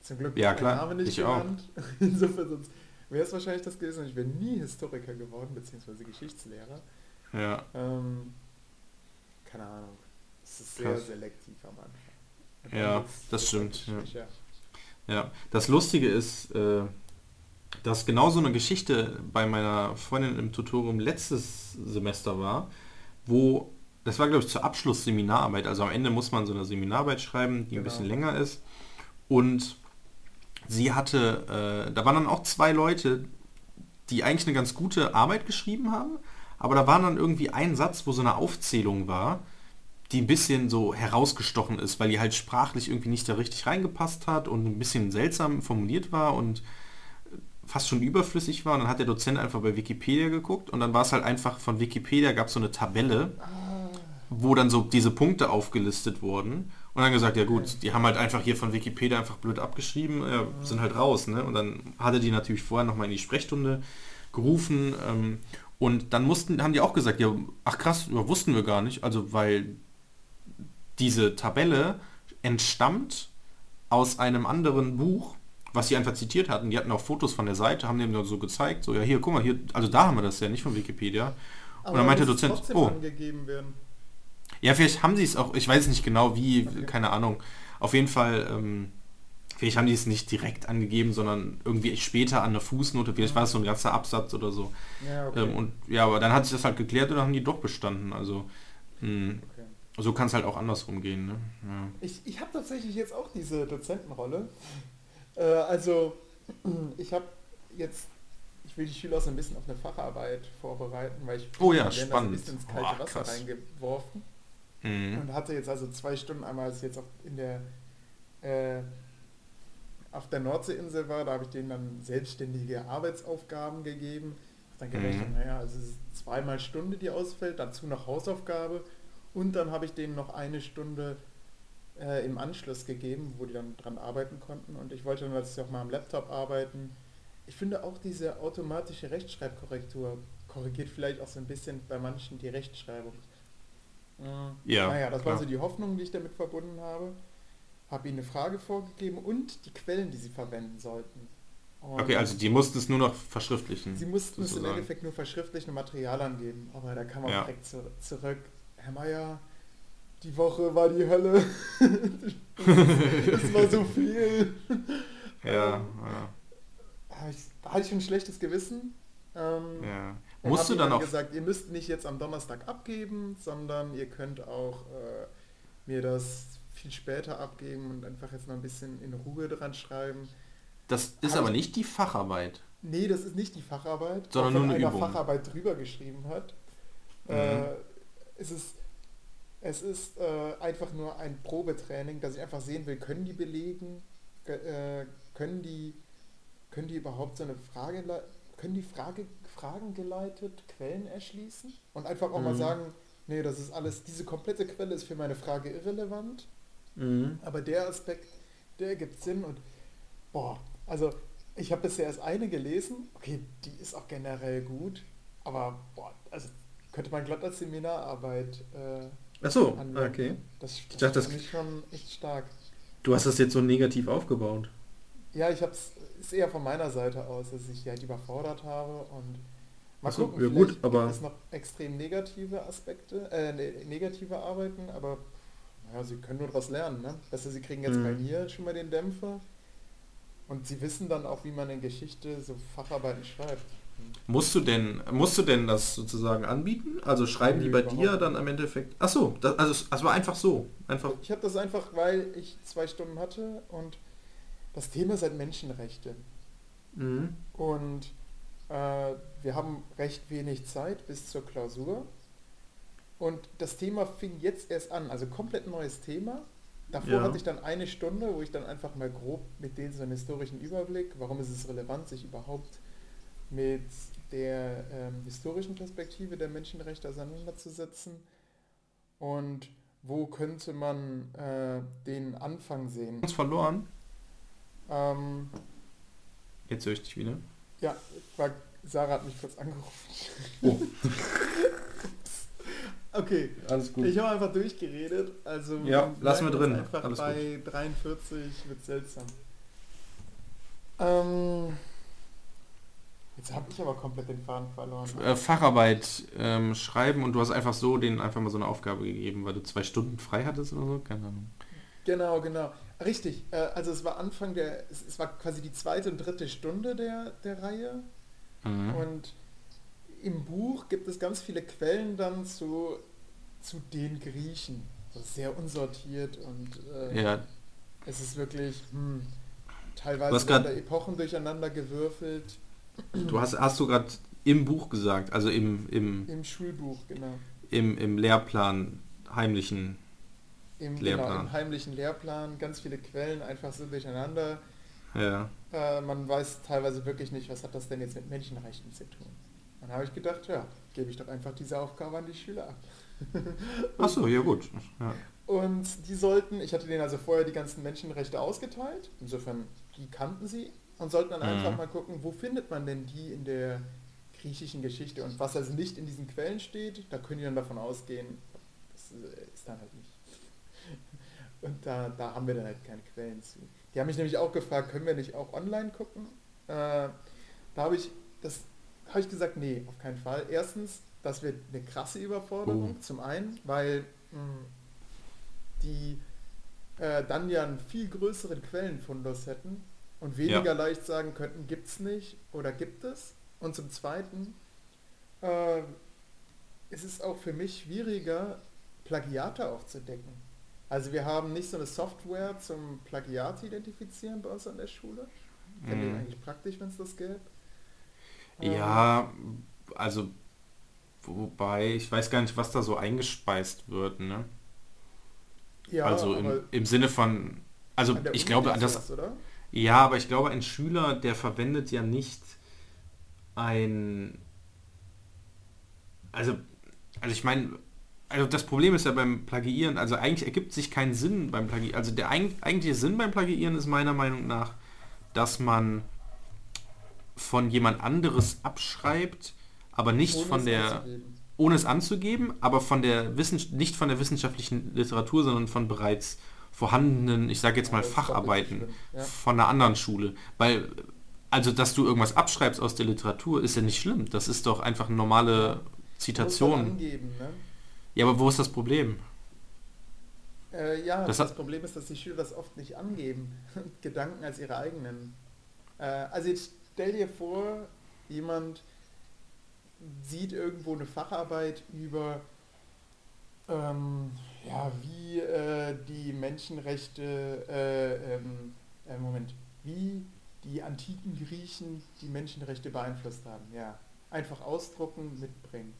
zum Glück Ja, klar, Name nicht ich auch. genannt. Insofern sonst wäre es wahrscheinlich das gewesen und ich wäre nie Historiker geworden, beziehungsweise Geschichtslehrer. Ja, Ähm, keine Ahnung. Es ist sehr Krass. selektiv am Anfang. Ja, das stimmt, schwächer. ja. Das Lustige ist, äh, dass genau so eine Geschichte bei meiner Freundin im Tutorium letztes Semester war, wo, das war glaube ich zur Abschlussseminararbeit, also am Ende muss man so eine Seminararbeit schreiben, die ein Genau. bisschen länger ist. Und sie hatte, äh, da waren dann auch zwei Leute, die eigentlich eine ganz gute Arbeit geschrieben haben, aber da war dann irgendwie ein Satz, wo so eine Aufzählung war, die ein bisschen so herausgestochen ist, weil die halt sprachlich irgendwie nicht da richtig reingepasst hat und ein bisschen seltsam formuliert war und fast schon überflüssig war. Und dann hat der Dozent einfach bei Wikipedia geguckt und dann war es halt einfach von Wikipedia gab es so eine Tabelle, wo dann so diese Punkte aufgelistet wurden und dann gesagt, ja gut, die haben halt einfach hier von Wikipedia einfach blöd abgeschrieben, äh, sind halt raus, ne? Und dann hatte die natürlich vorher nochmal in die Sprechstunde gerufen ähm, und dann mussten, haben die auch gesagt, ja, ach krass, ja, wussten wir gar nicht, also weil diese Tabelle entstammt aus einem anderen Buch, was sie einfach zitiert hatten. Die hatten auch Fotos von der Seite, haben dem dann so gezeigt, so ja hier, guck mal, hier, also da haben wir das ja, nicht von Wikipedia. Aber und dann meinte der Dozent, oh, angegeben werden. ja, vielleicht haben sie es auch, ich weiß nicht genau wie, keine Ahnung. Auf jeden Fall, ähm, vielleicht haben die es nicht direkt angegeben, sondern irgendwie später an der Fußnote, vielleicht war es so ein ganzer Absatz oder so. Ja, okay. Ähm, und ja, aber dann hat sich das halt geklärt und dann haben die doch bestanden. Also mh, okay. So kann es halt auch andersrum gehen. Ne? Ja. Ich, ich habe tatsächlich jetzt auch diese Dozentenrolle. Äh, also ich habe jetzt, ich will die Schüler auch so ein bisschen auf eine Facharbeit vorbereiten, weil ich Oh ja, so ein spannend. bisschen ins kalte Boah, Wasser reingeworfen Mhm. und hatte jetzt also zwei Stunden einmal, als ich jetzt auch in der äh, auf der Nordseeinsel war, da habe ich denen dann selbstständige Arbeitsaufgaben gegeben. Dann gerechnet, Mhm. naja, also es ist zweimal Stunde, die ausfällt, dazu noch Hausaufgabe und dann habe ich denen noch eine Stunde äh, im Anschluss gegeben, wo die dann dran arbeiten konnten und ich wollte dann natürlich auch mal am Laptop arbeiten. Ich finde auch diese automatische Rechtschreibkorrektur korrigiert vielleicht auch so ein bisschen bei manchen die Rechtschreibung. Äh, Ja, Naja, das waren klar. so die Hoffnungen, die ich damit verbunden habe. Habe ihnen eine Frage vorgegeben und die Quellen, die sie verwenden sollten. Und Okay, also die mussten es nur noch verschriftlichen. Sie mussten es im sozusagen. Endeffekt nur verschriftliche Material angeben, aber da kam auch Ja. direkt zu, zurück. Herr Meier, die Woche war die Hölle. Es war so viel. Ja, ja, Da ich- hatte ich ein schlechtes Gewissen. Ähm, ja. Musst du dann auch... gesagt, ihr müsst nicht jetzt am Donnerstag abgeben, sondern ihr könnt auch äh, mir das viel später abgeben und einfach jetzt noch ein bisschen in Ruhe dran schreiben. Das ist Hab aber ich- nicht die Facharbeit. Nee, das ist nicht die Facharbeit, Sondern nur eine einer Übung. Facharbeit drüber geschrieben hat. Mhm. Äh, es ist, es ist äh, einfach nur ein Probetraining, dass ich einfach sehen will, können die belegen, ge- äh, können die, können die überhaupt so eine Frage, können die Frage, Fragen geleitet Quellen erschließen und einfach auch mal Mhm. sagen, nee, das ist alles, diese komplette Quelle ist für meine Frage irrelevant. Mhm. Aber der Aspekt, der gibt Sinn und boah, also ich habe bisher erst eine gelesen, okay, die ist auch generell gut, aber boah, also könnte man glatt als Seminararbeit äh, Achso, anwenden. okay. Das, das dachte, das- ich schon echt stark. Du hast das jetzt so negativ aufgebaut. Ja, ich habe es ist eher von meiner Seite aus, dass ich die halt überfordert habe und mal Ach so, gucken, ja gut, aber- gibt es noch extrem negative Aspekte, äh, ne- negative Arbeiten, aber naja, sie können nur daraus lernen, ne? Besser, sie kriegen jetzt Mhm. bei mir schon mal den Dämpfer und sie wissen dann auch, wie man in Geschichte so Facharbeiten schreibt. Musst du denn, musst du denn das sozusagen anbieten? Also schreiben die Nö, bei überhaupt dir dann am Endeffekt. Ach so, das, also es es war einfach so, einfach. Ich habe das einfach, weil ich zwei Stunden hatte und das Thema ist halt Menschenrechte. Mhm. Und äh, wir haben recht wenig Zeit bis zur Klausur. Und das Thema fing jetzt erst an, also komplett neues Thema. Davor Ja. hatte ich dann eine Stunde, wo ich dann einfach mal grob mit denen so einen historischen Überblick, warum ist es relevant, sich überhaupt mit der ähm, historischen Perspektive der Menschenrechte auseinanderzusetzen und wo könnte man äh, den Anfang sehen. Uns verloren. Ähm, Jetzt höre ich dich wieder. Ja, war, Sarah hat mich kurz angerufen. Oh. okay, Alles ich habe einfach durchgeredet. Also Ja, lassen wir drin. Einfach Alles bei 43 wird seltsam. Ähm, jetzt habe ich aber komplett den Faden verloren. Äh, Facharbeit ähm, schreiben und du hast einfach so denen einfach mal so eine Aufgabe gegeben, weil du zwei Stunden frei hattest oder so? Keine Ahnung. Genau, genau. Richtig. Äh, also es war Anfang der, es, es war quasi die zweite und dritte Stunde der, der Reihe. Mhm. Und im Buch gibt es ganz viele Quellen dann zu, zu den Griechen. So sehr unsortiert und äh, Ja, es ist wirklich hm, teilweise werden da Epochen durcheinander gewürfelt. Du hast, hast du gerade im Buch gesagt, also im, im, Im Schulbuch, genau. im, im Lehrplan heimlichen. Im, genau, Lehrplan. im heimlichen Lehrplan, ganz viele Quellen einfach so durcheinander. Ja. Äh, man weiß teilweise wirklich nicht, was hat das denn jetzt mit Menschenrechten zu tun. Dann habe ich gedacht, ja, gebe ich doch einfach diese Aufgabe an die Schüler ab. Ach so, ja gut. Ja. Und die sollten, ich hatte denen also vorher die ganzen Menschenrechte ausgeteilt, insofern die kannten sie und sollten dann Mhm. einfach mal gucken, wo findet man denn die in der griechischen Geschichte und was also nicht in diesen Quellen steht, da können die dann davon ausgehen, das äh, ist dann halt nicht. Und da, da haben wir dann halt keine Quellen zu. Die haben mich nämlich auch gefragt, können wir nicht auch online gucken? Äh, da habe ich, das habe ich gesagt, nee, auf keinen Fall. Erstens, das wird eine krasse Überforderung, Oh. zum einen, weil mh, die äh, dann ja einen viel größeren Quellenfundus hätten und weniger Ja. leicht sagen könnten, gibt's nicht oder gibt es. Und zum zweiten, äh, ist es auch für mich schwieriger, Plagiate aufzudecken. Also wir haben nicht so eine Software zum Plagiat identifizieren bei uns an der Schule. Ich Mhm. eigentlich praktisch, wenn es das gäbe. Ähm, Ja, also wobei, ich weiß gar nicht, was da so eingespeist wird, ne? ja, also im, im Sinne von, also ich Uni glaube, das, oder? Ja, aber ich glaube, ein Schüler, der verwendet ja nicht ein, also, also ich meine, also das Problem ist ja beim Plagiieren, also eigentlich ergibt sich kein Sinn beim Plagiieren, also der eig- eigentliche Sinn beim Plagiieren ist meiner Meinung nach, dass man von jemand anderes abschreibt, aber nicht Ohne von der, ohne es anzugeben, aber von der Wissen, nicht von der wissenschaftlichen Literatur, sondern von bereits vorhandenen, ich sage jetzt mal Facharbeiten ja. von einer anderen Schule. Weil, also dass du irgendwas abschreibst aus der Literatur, ist ja nicht schlimm. Das ist doch einfach eine normale Zitation. angeben, ne? Ja, aber wo ist das Problem? Äh, ja, Das das, Problem ist, dass die Schüler das oft nicht angeben. Gedanken als ihre eigenen. Äh, also jetzt stell dir vor, jemand sieht irgendwo eine Facharbeit über ähm, ja, wie äh, die Menschenrechte, äh, ähm, äh, Moment, wie die antiken Griechen die Menschenrechte beeinflusst haben. Ja, einfach ausdrucken, mitbringen.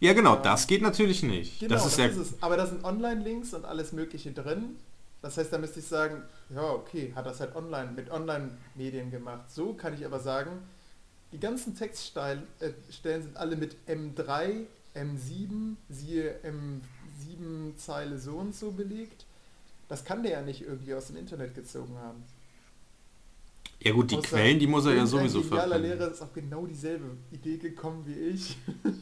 Ja, genau, Ja. das geht natürlich nicht. Genau, das ist ja, es. Aber da sind Online-Links und alles Mögliche drin. Das heißt, da müsste ich sagen, ja, okay, hat das halt online mit Online-Medien gemacht. So kann ich aber sagen, die ganzen Textstellen äh, sind alle mit M3, M7, siehe M7 Zeile so und so belegt. Das kann der ja nicht irgendwie aus dem Internet gezogen haben. ja gut, die Außer Quellen, die muss er ja sowieso verwenden. Lehrer ist auf genau dieselbe Idee gekommen wie ich.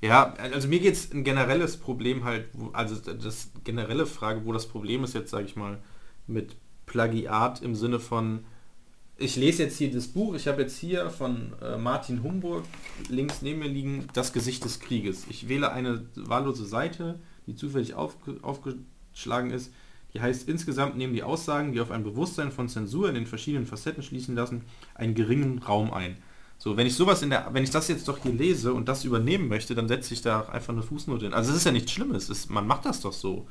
Ja, also mir geht es ein generelles Problem halt, also das generelle Frage, wo das Problem ist jetzt, sage ich mal, mit Plagiat im Sinne von, ich lese jetzt hier das Buch, ich habe jetzt hier von äh, Martin Humburg links neben mir liegen, Das Gesicht des Krieges. Ich wähle eine wahllose Seite, die zufällig aufge, aufgeschlagen ist. Die heißt, insgesamt nehmen die Aussagen, die auf ein Bewusstsein von Zensur in den verschiedenen Facetten schließen lassen, einen geringen Raum ein. So, wenn ich sowas in der, wenn ich das jetzt doch hier lese und das übernehmen möchte, dann setze ich da einfach eine Fußnote hin. Also es ist ja nichts Schlimmes, es, man macht das doch so.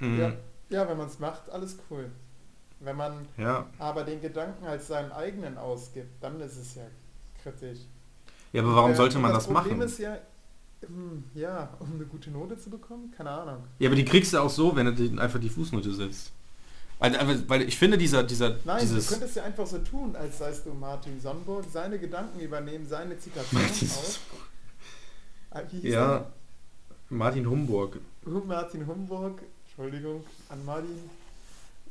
Mhm. Ja, ja wenn man es macht, alles cool. Wenn man ja. aber den Gedanken als seinen eigenen ausgibt, dann ist es ja kritisch. Ja, aber warum Äh, sollte man das, Problem machen? ist ja, hm, ja, um eine gute Note zu bekommen, keine Ahnung. Ja, aber die kriegst du auch so, wenn du einfach die Fußnote setzt. Weil, weil- ich finde, dieser, dieser, Nein, dieses... du könntest ja einfach so tun, als seist du Martin Sonnenburg, seine Gedanken übernehmen, seine Zitation aus. Ah, ja, Martin Humburg. er? Hu- Martin Humburg, Entschuldigung, an Martin.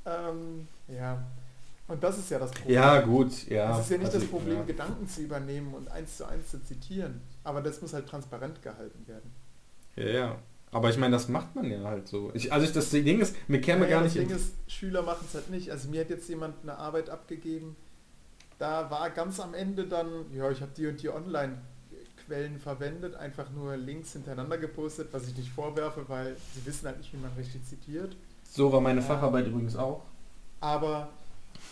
Ähm, ja, und das ist ja das Problem. Ja, gut, ja. Es ist ja nicht also, das Problem, ja. Gedanken zu übernehmen und eins zu eins zu zitieren. Aber das muss halt transparent gehalten werden. Ja, ja. Aber ich meine, das macht man ja halt so. Ich, also ich, das Ding ist, mir käme Naja, gar das nicht... Ding in- ist, Schüler machen es halt nicht. Also mir hat jetzt jemand eine Arbeit abgegeben. Da war ganz am Ende dann, ja, ich habe die und die Online-Quellen verwendet, einfach nur Links hintereinander gepostet, was ich nicht vorwerfe, weil sie wissen halt nicht, wie man richtig zitiert. So war meine. Facharbeit übrigens auch. Aber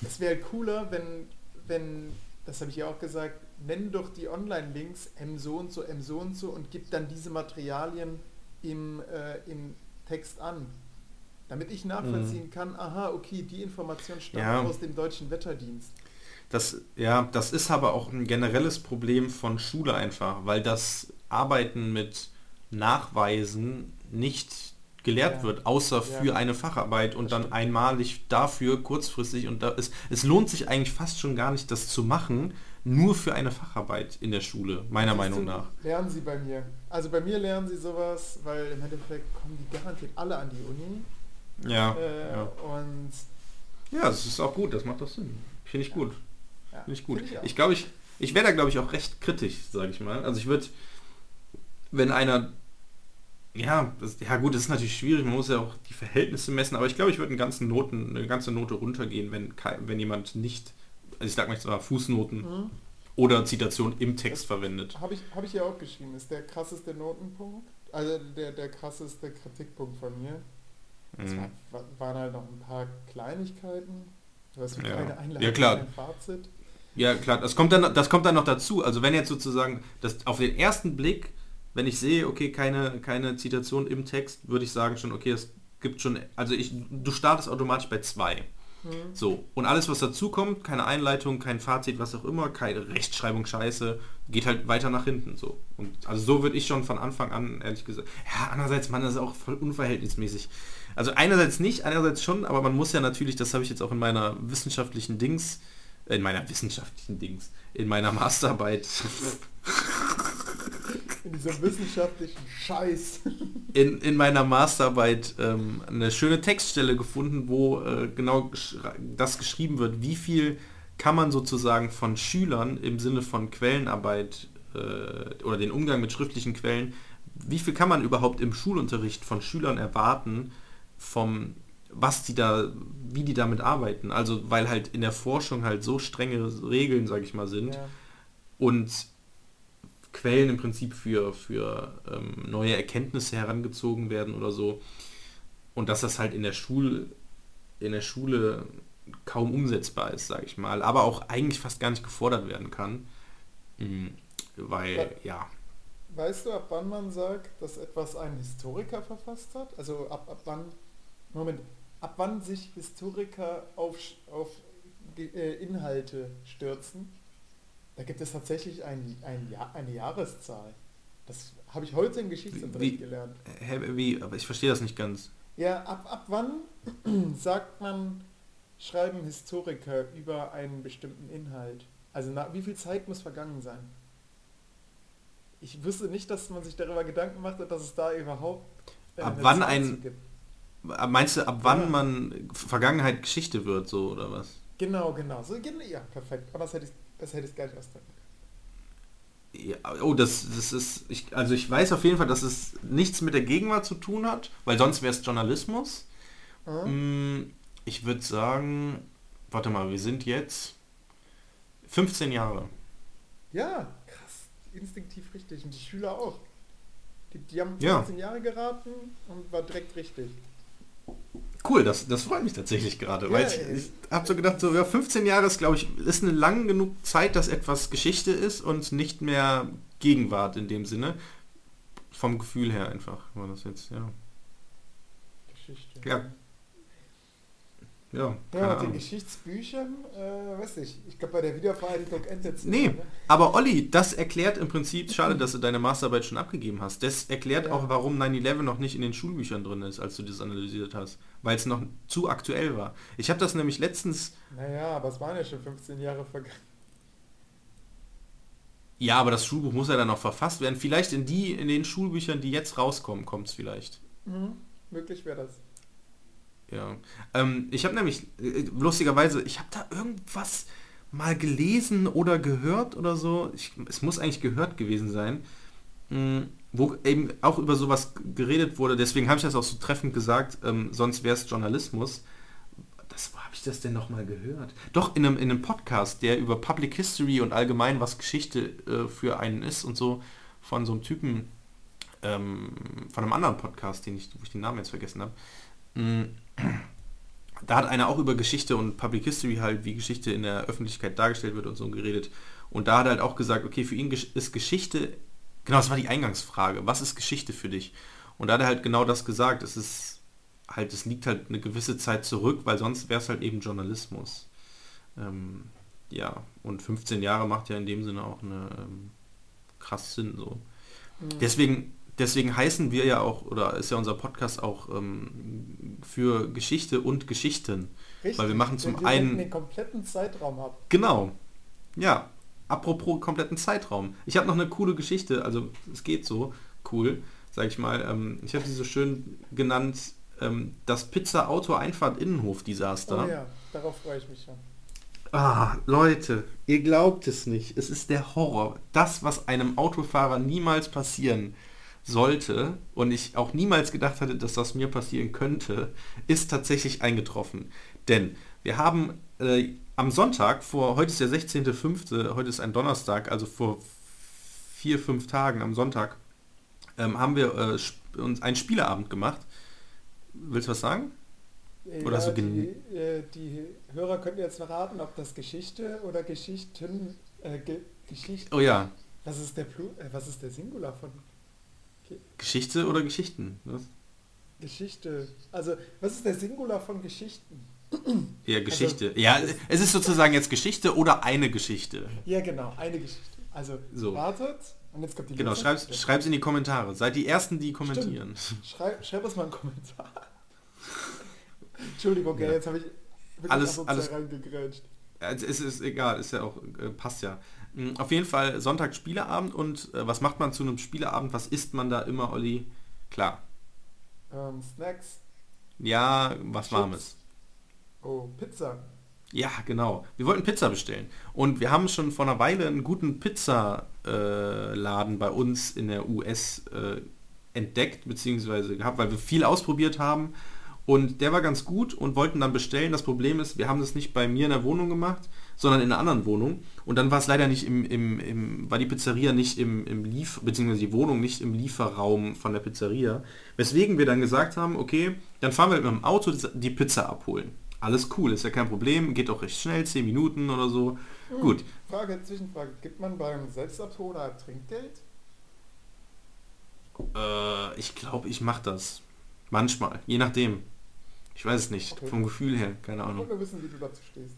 es wäre halt cooler, wenn, wenn, das habe ich ja auch gesagt, nenn doch die Online-Links M so und so, M so und so und gib dann diese Materialien im, äh, im Text an. Damit ich nachvollziehen kann, aha, okay, die Information stammt Ja. aus dem deutschen Wetterdienst. Das, ja, das ist aber auch ein generelles Problem von Schule einfach, weil das Arbeiten mit Nachweisen nicht gelehrt Ja. wird, außer Ja. für eine Facharbeit und Das dann stimmt. einmalig dafür, kurzfristig. Und da ist, es lohnt sich eigentlich fast schon gar nicht, das zu machen, nur für eine Facharbeit in der Schule, meiner Meinung du, nach. Lernen sie bei mir. Also bei mir lernen sie sowas, weil im Endeffekt kommen die garantiert alle an die Uni. Ja, Äh, ja. Und ja, das ist auch gut, das macht doch Sinn. Finde ich gut. Finde ich gut. find auch. Ich glaube, ich, ich wäre da, glaube ich, auch recht kritisch, sage ich mal. Also ich würde, wenn einer Ja, das, ja gut, das ist natürlich schwierig, man muss ja auch die Verhältnisse messen, aber ich glaube, ich würde einen ganzen Noten, eine ganze Note runtergehen, wenn, wenn jemand nicht, also ich sag mal jetzt Fußnoten mhm. oder Zitation im Text das verwendet. Habe ich, hab ich ja auch geschrieben, ist der krasseste Notenpunkt, also der, der krasseste Kritikpunkt von mir. Es mhm. war, waren halt noch ein paar Kleinigkeiten, du hast ja. keine Einleitung, ja, klar. kein Fazit. Ja klar, das kommt dann, das kommt dann noch dazu. Also wenn jetzt sozusagen das auf den ersten Blick wenn ich sehe, okay, keine, keine Zitation im Text, würde ich sagen schon, okay, es gibt schon, also ich, du startest automatisch bei zwei. Mhm. So, und alles, was dazu kommt, keine Einleitung, kein Fazit, was auch immer, keine Rechtschreibung, Scheiße, geht halt weiter nach hinten. So. Und also so würde ich schon von Anfang an, ehrlich gesagt. Ja, andererseits, man, das ist auch voll unverhältnismäßig. Also einerseits nicht, einerseits schon, aber man muss ja natürlich, das habe ich jetzt auch in meiner wissenschaftlichen Dings, in meiner wissenschaftlichen Dings, in meiner Masterarbeit in diesem wissenschaftlichen Scheiß. In, in meiner Masterarbeit ähm, eine schöne Textstelle gefunden, wo äh, genau das geschrieben wird, wie viel kann man sozusagen von Schülern im Sinne von Quellenarbeit äh, oder den Umgang mit schriftlichen Quellen, wie viel kann man überhaupt im Schulunterricht von Schülern erwarten, vom was die da, wie die damit arbeiten. Also weil halt in der Forschung halt so strenge Regeln, sage ich mal, sind. Ja. Und Quellen im Prinzip für, für ähm, neue Erkenntnisse herangezogen werden oder so. Und dass das halt in der Schule, in der Schule kaum umsetzbar ist, sage ich mal, aber auch eigentlich fast gar nicht gefordert werden kann. Mhm, weil, We ja. Weißt du, ab wann man sagt, dass etwas ein Historiker verfasst hat? Also ab, ab wann, Moment, ab wann sich Historiker auf, auf äh, Inhalte stürzen? Da gibt es tatsächlich ein, ein Jahr, eine Jahreszahl. Das habe ich heute im Geschichtsunterricht gelernt. Hä, wie? Aber ich verstehe das nicht ganz. Ja, ab, ab wann sagt man, schreiben Historiker über einen bestimmten Inhalt? Also nach, wie viel Zeit muss vergangen sein? Ich wüsste nicht, dass man sich darüber Gedanken macht, dass es da überhaupt ab wann Zeit ein gibt. Meinst du, ab wann ja. man Vergangenheit Geschichte wird, so oder was? Genau, genau. So, ja, perfekt. Aber das hätte ich das hätte ich gar nicht ausdrücken ja, oh, das, das ist, ich, also ich weiß auf jeden Fall, dass es nichts mit der Gegenwart zu tun hat, weil sonst wäre es Journalismus. Mhm. Ich würde sagen, warte mal, wir sind jetzt 15 Jahre. Ja, krass, instinktiv richtig. Und die Schüler auch. Die, die haben 15 ja. Jahre geraten und war direkt richtig. Cool, das, das freut mich tatsächlich gerade, ja, weil ich, ich habe so gedacht, so ja, 15 Jahre ist, glaube ich, ist eine lang genug Zeit, dass etwas Geschichte ist und nicht mehr Gegenwart in dem Sinne. Vom Gefühl her einfach war das jetzt, ja. Geschichte. Ja, ja, ja den Geschichtsbüchern, äh, weiß ich. Ich glaube, bei der Wiedervereinigung endet es. Nee, ne? aber Olli, das erklärt im Prinzip, schade, dass du deine Masterarbeit schon abgegeben hast, das erklärt ja. auch, warum 9-11 noch nicht in den Schulbüchern drin ist, als du das analysiert hast. Weil es noch zu aktuell war. Ich habe das nämlich letztens... Naja, aber es waren ja schon 15 Jahre vergangen. Ja, aber das Schulbuch muss ja dann noch verfasst werden. Vielleicht in die, in den Schulbüchern, die jetzt rauskommen, kommt es vielleicht. Mhm, möglich wäre das. Ja. Ähm, ich habe nämlich, äh, lustigerweise, ich habe da irgendwas mal gelesen oder gehört oder so. Ich, es muss eigentlich gehört gewesen sein. Mh, hm, wo eben auch über sowas geredet wurde. Deswegen habe ich das auch so treffend gesagt, ähm, sonst wäre es Journalismus. Das, wo habe ich das denn nochmal gehört? Doch, in einem, in einem Podcast, der über Public History und allgemein, was Geschichte äh, für einen ist und so, von so einem Typen, ähm, von einem anderen Podcast, den ich, wo ich den Namen jetzt vergessen habe. Da hat einer auch über Geschichte und Public History halt, wie Geschichte in der Öffentlichkeit dargestellt wird und so geredet. Und da hat er halt auch gesagt, okay, für ihn ist Geschichte, genau, das war die Eingangsfrage, was ist Geschichte für dich? Und da hat er halt genau das gesagt, es ist halt, es liegt halt eine gewisse Zeit zurück, weil sonst wäre es halt eben Journalismus. Ähm, ja, und 15 Jahre macht ja in dem Sinne auch eine ähm, krass Sinn so. Mhm. Deswegen deswegen heißen wir ja auch, oder ist ja unser Podcast auch ähm, für Geschichte und Geschichten. Richtig, weil wir machen zum wir einen den kompletten Zeitraum ab. Genau. Ja. Apropos kompletten Zeitraum. Ich habe noch eine coole Geschichte, also es geht so cool, sag ich mal. Ähm, ich habe sie so schön genannt, ähm, das Pizza-Auto-Einfahrt-Innenhof-Desaster. Oh ja, darauf freue ich mich schon. Ah, Leute, ihr glaubt es nicht. Es ist der Horror. Das, was einem Autofahrer niemals passieren sollte und ich auch niemals gedacht hatte, dass das mir passieren könnte, ist tatsächlich eingetroffen. Denn wir haben äh, am Sonntag, vor, heute ist der 16.05., heute ist ein Donnerstag, also vor vier, fünf Tagen am Sonntag, ähm, haben wir äh, uns einen Spieleabend gemacht. Willst du was sagen? Oder ja, so die, äh, die Hörer könnten jetzt verraten, ob das Geschichte oder Geschichten äh, Ge Geschichte. Oh ja. Was ist der Plu äh, was ist der Singular von Geschichte oder Geschichten? Was? Geschichte. Also was ist der Singular von Geschichten? Ja, Geschichte. Also, ja, es ist sozusagen jetzt Geschichte oder eine Geschichte. Ja, genau, eine Geschichte. Also so. wartet und jetzt kommt die Genau, schreib es in die Kommentare. Seid die Ersten, die kommentieren. Schreib, schreib uns mal einen Kommentar. Entschuldigung, ja. jetzt habe ich alles, alles reingegrätscht. Es ist, ist egal, ist ja auch, äh, passt ja. Hm, auf jeden Fall Sonntag Spieleabend und äh, was macht man zu einem Spieleabend? Was isst man da immer, Olli? Klar. Ähm, Snacks. Ja, was Chips. Warmes. Oh, Pizza. Ja, genau. Wir wollten Pizza bestellen. Und wir haben schon vor einer Weile einen guten Pizzaladen äh, bei uns in der US äh, entdeckt, beziehungsweise gehabt, weil wir viel ausprobiert haben und der war ganz gut und wollten dann bestellen. Das Problem ist, wir haben das nicht bei mir in der Wohnung gemacht, sondern in einer anderen Wohnung. Und dann war es leider nicht im, im, im war die Pizzeria nicht im, im Lief, beziehungsweise die Wohnung nicht im Lieferraum von der Pizzeria. Weswegen wir dann gesagt haben, okay, dann fahren wir mit dem Auto die Pizza abholen. Alles cool, ist ja kein Problem, geht auch recht schnell, 10 Minuten oder so. Hm, Gut. Frage, Zwischenfrage, gibt man beim Selbstabholer Trinkgeld? Äh, ich glaube, ich mache das. Manchmal, je nachdem. Ich weiß es nicht, okay. vom Gefühl her, keine Ahnung. Ich wissen, wie du dazu stehst.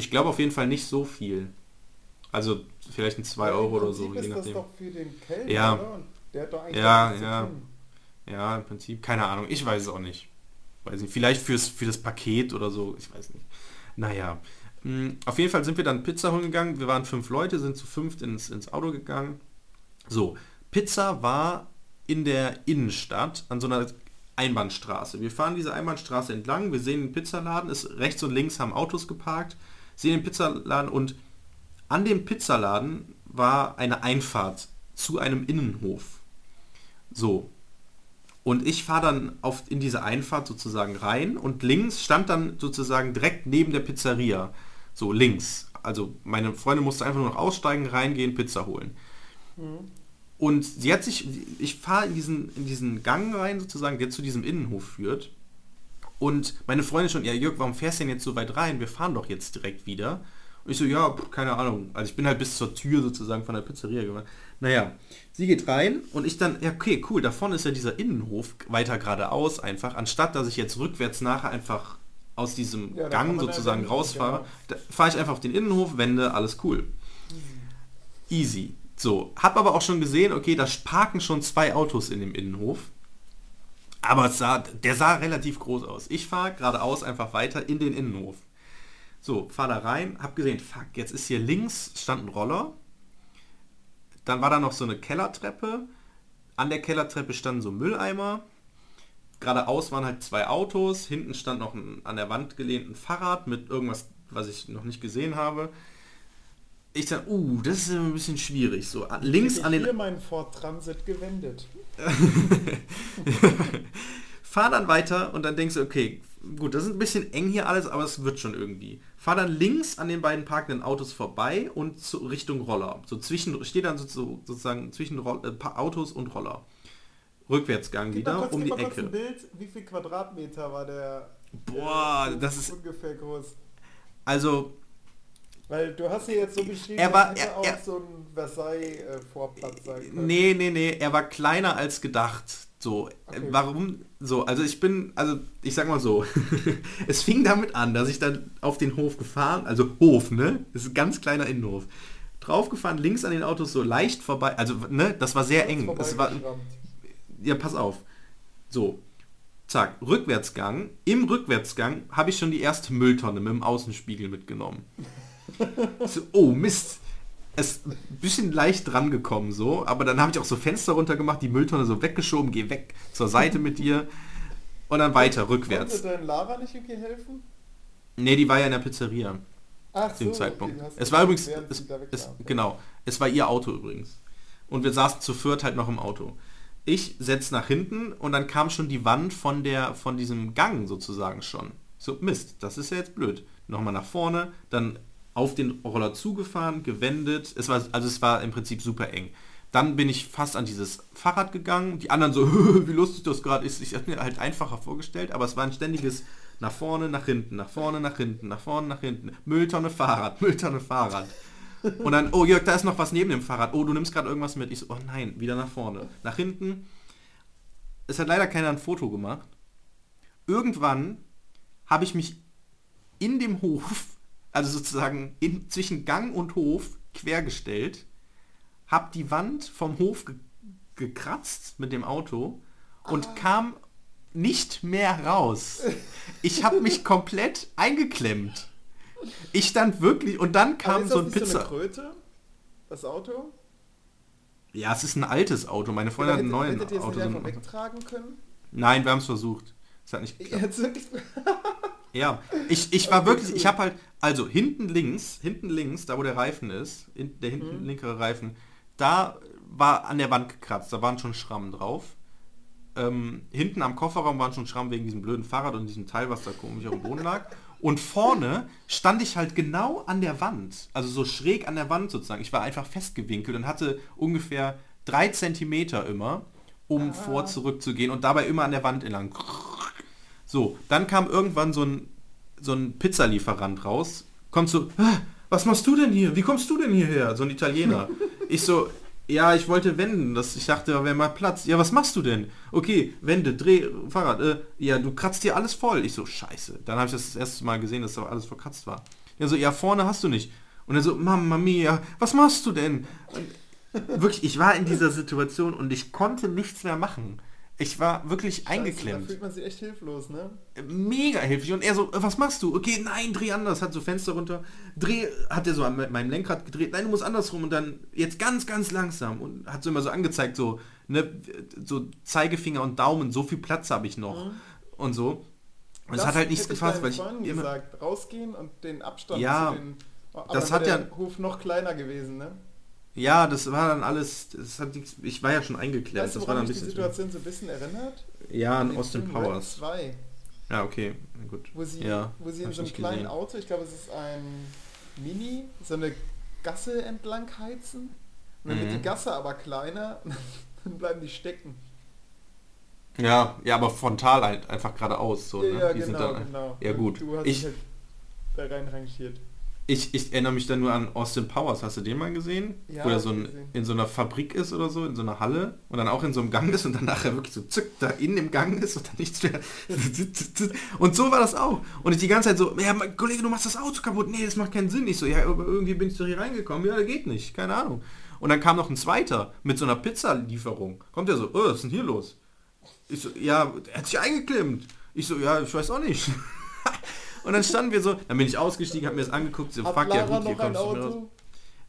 Ich glaube auf jeden Fall nicht so viel. Also vielleicht ein 2 Euro oder so, je nachdem. Das doch für den Kellner, ja. Der hat doch eigentlich ja, ja. Ja, im Prinzip, keine Ahnung, ich weiß es auch nicht. Weiß nicht, vielleicht fürs, für das Paket oder so, ich weiß nicht. Naja, hm, auf jeden Fall sind wir dann Pizza holen gegangen. Wir waren fünf Leute, sind zu fünft ins, ins Auto gegangen. So, Pizza war in der Innenstadt an so einer Einbahnstraße. Wir fahren diese Einbahnstraße entlang, wir sehen den Pizzaladen, ist rechts und links haben Autos geparkt, sehen den Pizzaladen und an dem Pizzaladen war eine Einfahrt zu einem Innenhof. So. Und ich fahre dann auf, in diese Einfahrt sozusagen rein und links stand dann sozusagen direkt neben der Pizzeria. So links. Also meine Freundin musste einfach nur noch aussteigen, reingehen, Pizza holen. Mhm. Und sie hat sich, ich fahre in diesen, in diesen Gang rein sozusagen, der zu diesem Innenhof führt. Und meine Freundin schon, ja Jörg, warum fährst du denn jetzt so weit rein? Wir fahren doch jetzt direkt wieder. Und ich so, ja, keine Ahnung. Also ich bin halt bis zur Tür sozusagen von der Pizzeria gefahren. Naja, sie geht rein und ich dann, ja okay, cool, da vorne ist ja dieser Innenhof weiter geradeaus einfach, anstatt dass ich jetzt rückwärts nachher einfach aus diesem ja, Gang sozusagen rausfahre, genau. fahre ich einfach auf den Innenhof, wende, alles cool. Easy. So, hab aber auch schon gesehen, okay, da parken schon zwei Autos in dem Innenhof. Aber sah, der sah relativ groß aus. Ich fahre geradeaus einfach weiter in den Innenhof. So, fahr da rein, hab gesehen, fuck, jetzt ist hier links stand ein Roller. Dann war da noch so eine Kellertreppe. An der Kellertreppe standen so Mülleimer. Geradeaus waren halt zwei Autos. Hinten stand noch ein an der Wand gelehnten Fahrrad mit irgendwas, was ich noch nicht gesehen habe ich sag, uh, das ist ein bisschen schwierig. So links ich an den. Hier meinen Ford Transit gewendet. Fahr dann weiter und dann denkst du, okay, gut, das ist ein bisschen eng hier alles, aber es wird schon irgendwie. Fahr dann links an den beiden parkenden Autos vorbei und zu Richtung Roller. So zwischen, steht dann so, so, sozusagen zwischen Roll, äh, Autos und Roller. Rückwärtsgang Gib wieder kurz, um die Ecke. Bild, wie viel Quadratmeter war der? Boah, der, das ist ungefähr groß. Also weil du hast hier jetzt so beschrieben, er war er, auch er, so ein Versailles-Vorplatz sein können. Nee, nee, nee, er war kleiner als gedacht. So, okay. warum? So, also ich bin, also ich sag mal so, es fing damit an, dass ich dann auf den Hof gefahren, also Hof, ne? Das ist ein ganz kleiner Innenhof. Draufgefahren, links an den Autos so leicht vorbei, also ne, das war sehr eng. Das war, ja, pass auf. So, zack, Rückwärtsgang. Im Rückwärtsgang habe ich schon die erste Mülltonne mit dem Außenspiegel mitgenommen. so, oh Mist. Es ist ein bisschen leicht dran gekommen so, aber dann habe ich auch so Fenster runter gemacht, die Mülltonne so weggeschoben, geh weg zur Seite mit dir und dann weiter, rückwärts. Konnte dein Lara nicht irgendwie helfen? Nee, die war ja in der Pizzeria. Ach zu dem so, Zeitpunkt. Okay, es war übrigens, es, es, genau, es war ihr Auto übrigens. Und wir saßen zu viert halt noch im Auto. Ich setz nach hinten und dann kam schon die Wand von der von diesem Gang sozusagen schon. So, Mist, das ist ja jetzt blöd. Nochmal nach vorne, dann auf den Roller zugefahren, gewendet. Es war, also es war im Prinzip super eng. Dann bin ich fast an dieses Fahrrad gegangen. Die anderen so, wie lustig das gerade ist. Ich habe mir halt einfacher vorgestellt, aber es war ein ständiges nach vorne, nach hinten, nach vorne, nach hinten, nach vorne, nach hinten. Mülltonne, Fahrrad, Mülltonne, Fahrrad. Und dann, oh Jörg, da ist noch was neben dem Fahrrad. Oh, du nimmst gerade irgendwas mit. Ich so, oh nein, wieder nach vorne. Nach hinten. Es hat leider keiner ein Foto gemacht. Irgendwann habe ich mich in dem Hof, also sozusagen in, zwischen Gang und Hof, quergestellt, habe die Wand vom Hof ge gekratzt mit dem Auto und ah. kam nicht mehr raus. Ich habe mich komplett eingeklemmt. Ich stand wirklich und dann kam so ein Pizza. So Kröte, das Auto? Ja, es ist ein altes Auto. Meine Freundin hat ein neues Auto. Hättet ihr es wegtragen können? Nein, wir haben es versucht. Es hat nicht geklappt. ja, ich, ich war wirklich, ich habe halt, also hinten links, hinten links, da wo der Reifen ist, in, der hinten mhm. linkere Reifen, da war an der Wand gekratzt, da waren schon Schrammen drauf. Ähm, hinten am Kofferraum waren schon Schrammen wegen diesem blöden Fahrrad und diesem Teil, was da komisch auf dem Boden lag. Und vorne stand ich halt genau an der Wand, also so schräg an der Wand sozusagen. Ich war einfach festgewinkelt und hatte ungefähr drei Zentimeter immer, um ah. vor zurück zu gehen und dabei immer an der Wand entlang. So, dann kam irgendwann so ein, so ein Pizzalieferant raus, kommt so, was machst du denn hier? Wie kommst du denn hierher? So ein Italiener. Ich so, ja, ich wollte wenden. Das, ich dachte, da wäre mal Platz. Ja, was machst du denn? Okay, wende, dreh, Fahrrad. Äh, ja, du kratzt dir alles voll. Ich so, scheiße. Dann habe ich das, das erste Mal gesehen, dass da alles verkratzt war. Ja, so, ja, vorne hast du nicht. Und er so, Mama mia, was machst du denn? Und wirklich, ich war in dieser Situation und ich konnte nichts mehr machen. Ich war wirklich Scheiße, eingeklemmt. Da fühlt man sich echt hilflos, ne? Mega hilflich. Und er so, was machst du? Okay, nein, dreh anders. Hat so Fenster runter. Dreh, hat er so an meinem Lenkrad gedreht. Nein, du musst andersrum. Und dann jetzt ganz, ganz langsam. Und hat so immer so angezeigt, so, ne, so Zeigefinger und Daumen, so viel Platz habe ich noch. Mhm. Und so. Und es hat halt nichts gefasst, weil ich immer... gesagt, rausgehen und den Abstand ja, zu den... Aber das hat ja... Hof noch kleiner gewesen, ne? Ja, das war dann alles, das hat nichts, ich war ja schon eingeklärt. Weißt du, das war dann ein bisschen die Situation so ein bisschen erinnert? Ja, an Austin Powers. 2. Ja, okay, gut. Wo sie, ja, wo sie in so einem kleinen gesehen. Auto, ich glaube es ist ein Mini, so eine Gasse entlang heizen. Und dann mhm. wird die Gasse aber kleiner, dann bleiben die stecken. Ja, ja, aber frontal halt einfach geradeaus. So, ja, ne? ja genau, dann, genau. Ja gut. Du hast ich, halt da rein rangiert. Ich, ich erinnere mich dann nur an Austin Powers. Hast du den mal gesehen? Ja, Wo er so ein, in so einer Fabrik ist oder so, in so einer Halle und dann auch in so einem Gang ist und dann nachher wirklich so zück da in dem Gang ist und dann nichts mehr. Und so war das auch. Und ich die ganze Zeit so, ja, Kollege, du machst das Auto kaputt. Nee, das macht keinen Sinn. Ich so, ja, irgendwie bin ich doch hier reingekommen. Ja, geht nicht. Keine Ahnung. Und dann kam noch ein zweiter mit so einer Pizzalieferung. Kommt er so, oh, was ist denn hier los? Ich so, ja, er hat sich eingeklemmt. Ich so, ja, ich weiß auch nicht. Und dann standen wir so, dann bin ich ausgestiegen, habe mir das angeguckt, so, Hat fuck Lara ja gut, hier kommst du raus.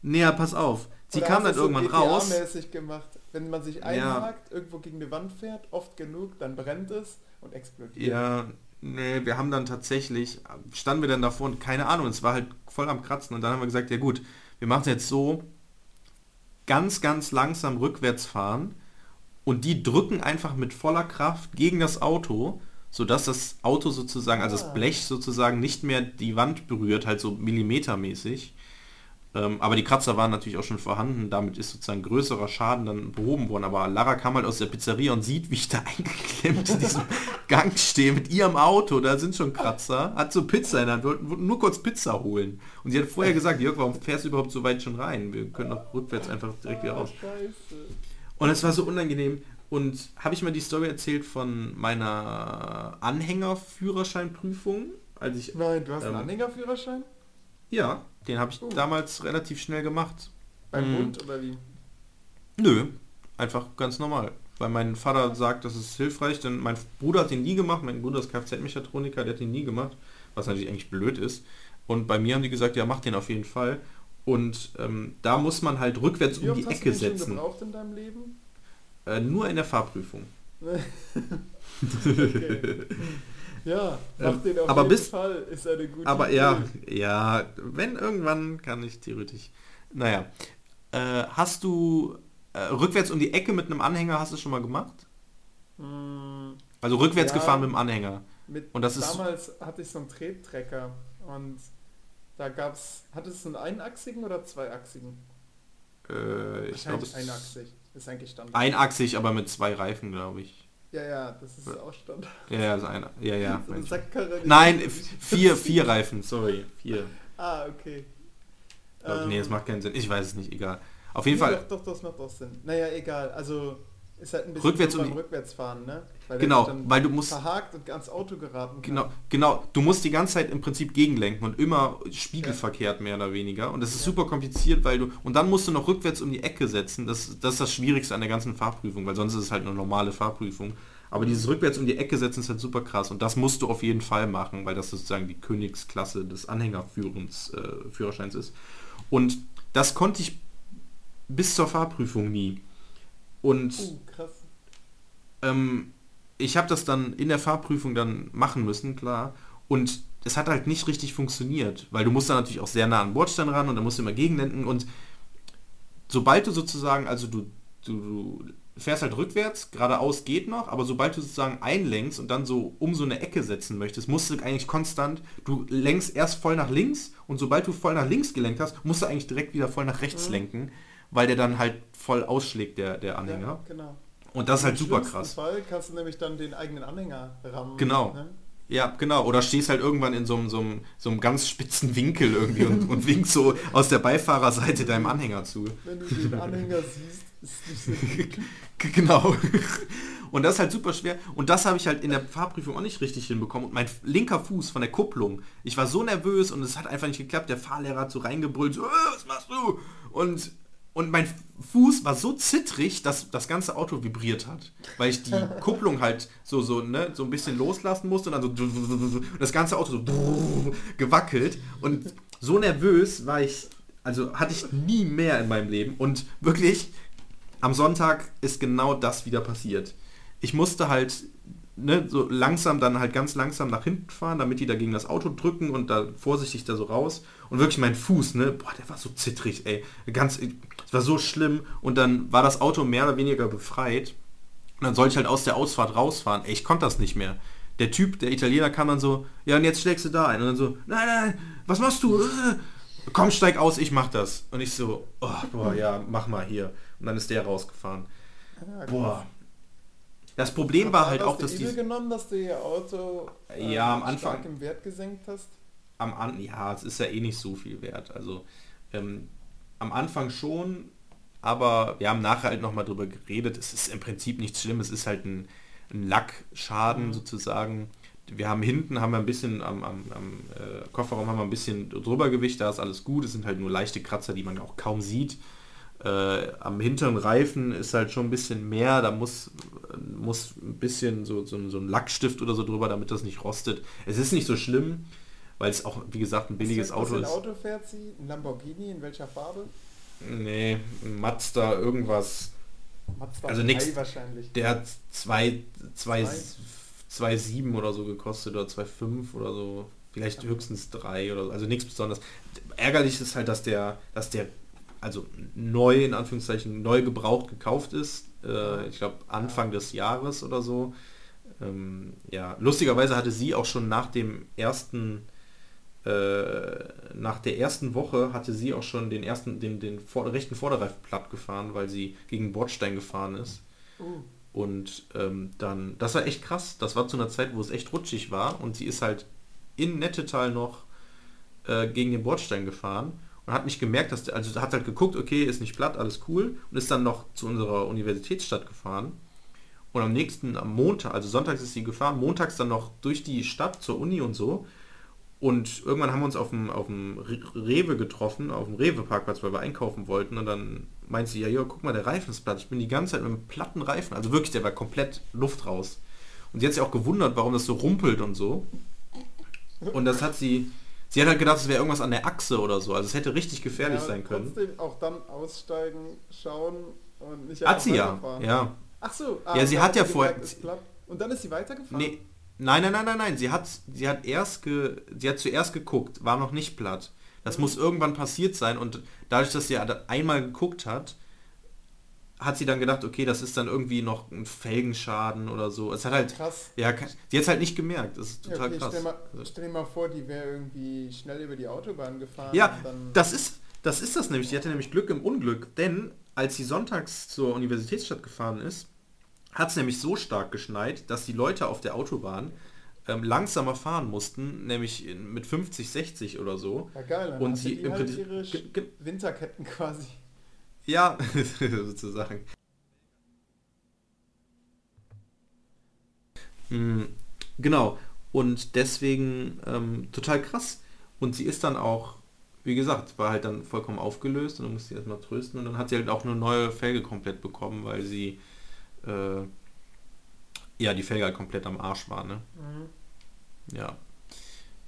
Nee, pass auf. Sie Oder kam dann irgendwann so raus. gemacht. Wenn man sich einhakt, ja. irgendwo gegen die Wand fährt, oft genug, dann brennt es und explodiert. Ja, nee, wir haben dann tatsächlich, standen wir dann davor und keine Ahnung, es war halt voll am Kratzen und dann haben wir gesagt, ja gut, wir machen es jetzt so, ganz, ganz langsam rückwärts fahren und die drücken einfach mit voller Kraft gegen das Auto sodass das Auto sozusagen, also das ah. Blech sozusagen nicht mehr die Wand berührt, halt so millimetermäßig. Ähm, aber die Kratzer waren natürlich auch schon vorhanden, damit ist sozusagen größerer Schaden dann behoben worden. Aber Lara kam halt aus der Pizzeria und sieht, wie ich da eingeklemmt in diesem Gang stehe mit ihrem Auto, da sind schon Kratzer, hat so Pizza in der Hand, wollten nur kurz Pizza holen. Und sie hat vorher gesagt, Jörg, warum fährst du überhaupt so weit schon rein? Wir können doch rückwärts einfach direkt wieder raus. Und es war so unangenehm, und habe ich mal die Story erzählt von meiner Anhängerführerscheinprüfung, als ich Nein, du hast ähm, einen Anhängerführerschein? Ja, den habe ich oh. damals relativ schnell gemacht. Beim mhm. Bund oder wie? Nö, einfach ganz normal. Weil mein Vater sagt, das ist hilfreich, denn mein Bruder hat den nie gemacht, mein Bruder ist Kfz-Mechatroniker, der hat den nie gemacht, was natürlich eigentlich blöd ist. Und bei mir haben die gesagt, ja, mach den auf jeden Fall. Und ähm, da muss man halt rückwärts Wie um die Ecke hast du den setzen. Schon gebraucht in deinem Leben? Äh, nur in der Fahrprüfung. Ja, mach den auf aber jeden bis, Fall, ist eine gute Aber Idee. ja, ja, wenn irgendwann kann ich theoretisch. Naja, äh, hast du äh, rückwärts um die Ecke mit einem Anhänger hast du schon mal gemacht? Mm, Also rückwärts Ja. gefahren mit dem Anhänger. mit, Und das ist- damals hatte ich so einen Trettrecker und da gab's, hattest du einen einachsigen oder zweiachsigen? Äh, ich glaube, einachsig. Ist eigentlich Standard. einachsig, aber mit zwei Reifen, glaube ich. ja, ja, das ist auch Standard. Ja, ja, also ein, ja, ja. So. Sackkarre, Nein, vier, vier Reifen, sorry, vier. Ah, okay. Glaub ich, nee, Ähm, das macht keinen Sinn. Ich weiß es nicht, egal. Auf jeden nee, Fall, Doch, doch, das macht doch Sinn. Naja, egal. Also ist halt ein bisschen Rückwärts beim Rückwärtsfahren, ne? Weil Genau, weil du musst- verhakt und ans Auto geraten kann. genau, genau, du musst die ganze Zeit im Prinzip gegenlenken und immer spiegelverkehrt mehr oder weniger. Und das ist Ja. super kompliziert, weil du, und dann musst du noch rückwärts um die Ecke setzen. Das, das ist das Schwierigste an der ganzen Fahrprüfung, weil sonst ist es halt eine normale Fahrprüfung. Aber dieses rückwärts um die Ecke setzen ist halt super krass und das musst du auf jeden Fall machen, weil das sozusagen die Königsklasse des Anhängerführens äh, Führerscheins ist. Und das konnte ich bis zur Fahrprüfung nie. Und Uh, krass. ähm, ich habe das dann in der Fahrprüfung dann machen müssen, klar. Und es hat halt nicht richtig funktioniert, weil du musst dann natürlich auch sehr nah an Bordstein ran und dann musst du immer gegenlenken und sobald du sozusagen, also du, du, du fährst halt rückwärts, geradeaus geht noch, aber sobald du sozusagen einlenkst und dann so um so eine Ecke setzen möchtest, musst du eigentlich konstant, du lenkst erst voll nach links und sobald du voll nach links gelenkt hast, musst du eigentlich direkt wieder voll nach rechts Mhm. lenken, weil der dann halt voll ausschlägt, der, der Anhänger. Ja, genau. Und das ist halt Im super krass. Fall kannst du nämlich dann den eigenen Anhänger rammen. Genau. Ne? Ja, genau. Oder stehst halt irgendwann in so einem, so einem, so einem ganz spitzen Winkel irgendwie und, und winkst so aus der Beifahrerseite deinem Anhänger zu. Wenn du den Anhänger siehst, ist nicht so Genau. Und das ist halt super schwer. Und das habe ich halt in der Fahrprüfung auch nicht richtig hinbekommen. Und mein linker Fuß von der Kupplung, ich war so nervös und es hat einfach nicht geklappt. Der Fahrlehrer hat so reingebrüllt, so, "Äh, was machst du? Und, und mein Fuß war so zittrig, dass das ganze Auto vibriert hat. Weil ich die Kupplung halt so, so, ne, so ein bisschen loslassen musste und dann so das ganze Auto so gewackelt. Und so nervös war ich, also hatte ich nie mehr in meinem Leben. Und wirklich, am Sonntag ist genau das wieder passiert. Ich musste halt ne, so langsam dann halt ganz langsam nach hinten fahren, damit die da gegen das Auto drücken und da vorsichtig da so raus. Und wirklich mein Fuß, ne, boah, der war so zittrig, ey. Ganz, es war so schlimm. Und dann war das Auto mehr oder weniger befreit. Und dann sollte ich halt aus der Ausfahrt rausfahren. Ey, ich konnte das nicht mehr. Der Typ, der Italiener kam dann so, ja und jetzt schlägst du da ein. Und dann so, nein, nein, was machst du? Äh, Komm, steig aus, ich mach das. Und ich so, oh, boah, ja, mach mal hier. Und dann ist der rausgefahren. Ja, Boah. Das Problem war halt auch, dass die genommen, dass du ihr Auto äh, Ja, am Anfang- im Wert gesenkt hast. am An ja, es ist ja eh nicht so viel wert. Also ähm, am Anfang schon, aber wir haben nachher halt nochmal drüber geredet. Es ist im Prinzip nichts Schlimmes, es ist halt ein, ein Lackschaden Mhm. sozusagen. Wir haben hinten haben wir ein bisschen am, am, am äh, Kofferraum haben wir ein bisschen drüber Gewicht, da ist alles gut. Es sind halt nur leichte Kratzer, die man auch kaum sieht. Äh, am hinteren Reifen ist halt schon ein bisschen mehr, da muss, muss ein bisschen so, so, so ein Lackstift oder so drüber, damit das nicht rostet. Es ist nicht so schlimm, weil es auch, wie gesagt, ein billiges für Auto ein ist. Auto fährt sie? Ein Lamborghini? In welcher Farbe? Nee, ein Mazda, irgendwas. Mazda Also 3 nix- wahrscheinlich. Der hat 2, 2, Zwei? 2,7 oder so gekostet oder 2,5 oder so. Vielleicht höchstens 3 oder so. Also nichts besonders. Ärgerlich ist halt, dass der, dass der, also neu, in Anführungszeichen, neu gebraucht gekauft ist. Äh, ich glaube Anfang des Jahres oder so. Ähm, ja, lustigerweise hatte sie auch schon nach dem ersten nach der ersten Woche hatte sie auch schon den ersten, den, den vor, rechten Vorderreifen platt gefahren, weil sie gegen Bordstein gefahren ist. Uh, Und ähm, dann, das war echt krass. Das war zu einer Zeit, wo es echt rutschig war und sie ist halt in Nettetal noch äh, gegen den Bordstein gefahren und hat nicht gemerkt, dass der, also hat halt geguckt, okay, ist nicht platt, alles cool und ist dann noch zu unserer Universitätsstadt gefahren. Und am nächsten, am Montag, also sonntags ist sie gefahren, montags dann noch durch die Stadt zur Uni und so. Und irgendwann haben wir uns auf dem, auf dem Re- Rewe getroffen, auf dem Rewe-Parkplatz, weil wir einkaufen wollten. Und dann meint sie, ja, ja, guck mal, der Reifen ist platt. Ich bin die ganze Zeit mit einem platten Reifen. Also wirklich, der war komplett Luft raus. Und sie hat sich auch gewundert, warum das so rumpelt und so. Und das hat sie, sie hat halt gedacht, es wäre irgendwas an der Achse oder so. Also es hätte richtig gefährlich ja, sein können. Trotzdem auch dann aussteigen, schauen und nicht Hat sie ja, ja. Ach so. Ja, sie dann hat ja vorher-. Und dann ist sie weitergefahren? Nee, nein, nein, nein, nein, nein. Sie hat, sie hat erst ge, sie hat zuerst geguckt, war noch nicht platt. Das muss irgendwann passiert sein und dadurch, dass sie einmal geguckt hat, hat sie dann gedacht, okay, das ist dann irgendwie noch ein Felgenschaden oder so. Es hat halt, Krass. ja, sie hat es halt nicht gemerkt. Das ist Ja, total okay, krass. stell, mal, stell dir mal vor, die wäre irgendwie schnell über die Autobahn gefahren. Ja, das ist, das ist das nämlich. Sie hatte nämlich Glück im Unglück, denn als sie sonntags zur Universitätsstadt gefahren ist, hat es nämlich so stark geschneit, dass die Leute auf der Autobahn ähm, langsamer fahren mussten, nämlich mit 50, 60 oder so. ja geil. Dann und sie die im halt ihre Winterketten quasi. Ja, sozusagen. Mm, Genau. Und deswegen ähm, total krass. Und sie ist dann auch, wie gesagt, war halt dann vollkommen aufgelöst und dann musste sie erstmal trösten und dann hat sie halt auch eine neue Felge komplett bekommen, weil sie äh, ja die Felge halt komplett am Arsch war, ne? Ja.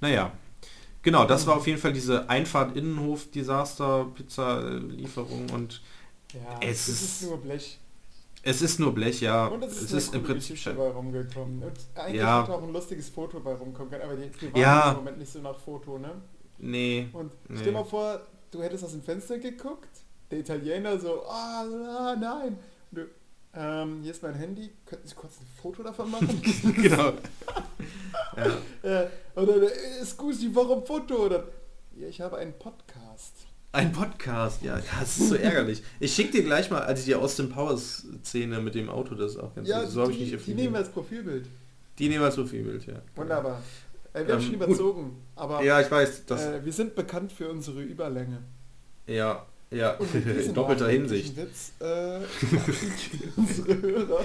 Naja. Genau, das war auf jeden Fall diese Einfahrt Innenhof Desaster Pizza Lieferung und Ja, Es es ist, ist- nur Blech. es ist nur Blech, ja. Und es ist, es ist im Prinzip Geschichte bei rumgekommen. Und eigentlich Ja. hätte auch ein lustiges Foto bei rumkommen können, aber die, die waren Ja. im Moment nicht so nach Foto, ne? Nee. Und Nee. stell mal vor, du hättest aus dem Fenster geguckt, der Italiener so, ah, ah nein. Und du, ähm, hier ist mein Handy, könnten Sie kurz ein Foto davon machen? genau. ja. äh, oder, äh, scusi, warum Foto? Oder, ja, ich habe einen Podcast. Ein Podcast, ja, das ist so ärgerlich. Ich schicke dir gleich mal, also die Austin Powers Szene mit dem Auto, das ist auch ganz Ja, so habe ich die, nicht die erfunden. nehmen wir als Profilbild. Die nehmen als Profilbild, ja. Wunderbar. Äh, wir haben Ähm, schon gut. überzogen, aber Ja, ich weiß, das, äh, wir sind bekannt für unsere Überlänge. ja, ja, Und diesem in doppelter Hinsicht. Witz, äh, unsere Hörer.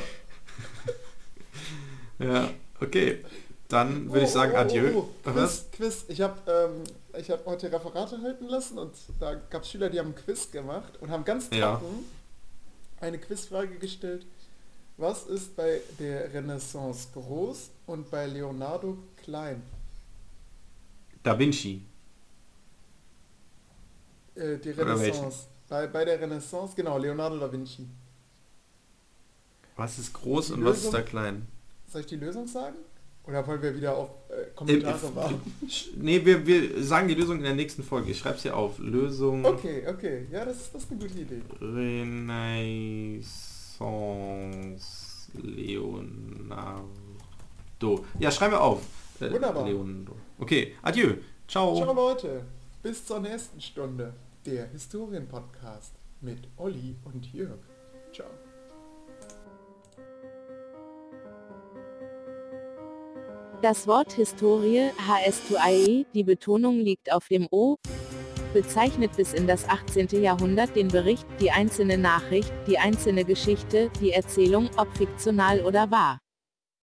Ja, okay. Dann würde ich Oh, sagen, oh, oh, adieu. oh, oh. Was? Quiz, Quiz. Ich habe ähm, ich hab heute Referate halten lassen und da gab es Schüler, die haben ein Quiz gemacht und haben ganz Ja. trocken eine Quizfrage gestellt. Was ist bei der Renaissance groß und bei Leonardo klein? Da Vinci. Äh, die? Renaissance. Bei, bei der Renaissance, genau, Leonardo da Vinci. Was ist groß und was ist Lösung? da klein? Soll ich die Lösung sagen? Oder wollen wir wieder auf äh, Kommentare warten? Nee, wir, wir sagen die Lösung in der nächsten Folge. Ich schreibe es hier auf. Lösung Okay, okay. Ja, das, ist- das ist eine gute Idee. Renaissance Leonardo. Ja, schreiben wir auf. Äh, Wunderbar. Leonardo. Okay, adieu. Ciao. Ciao Leute, bis zur nächsten Stunde. Der Historienpodcast mit Olli und Jörg. Ciao. Das Wort Historie, HS2IE, die Betonung liegt auf dem O, bezeichnet bis in das 18. Jahrhundert den Bericht, die einzelne Nachricht, die einzelne Geschichte, die Erzählung, ob fiktional oder wahr.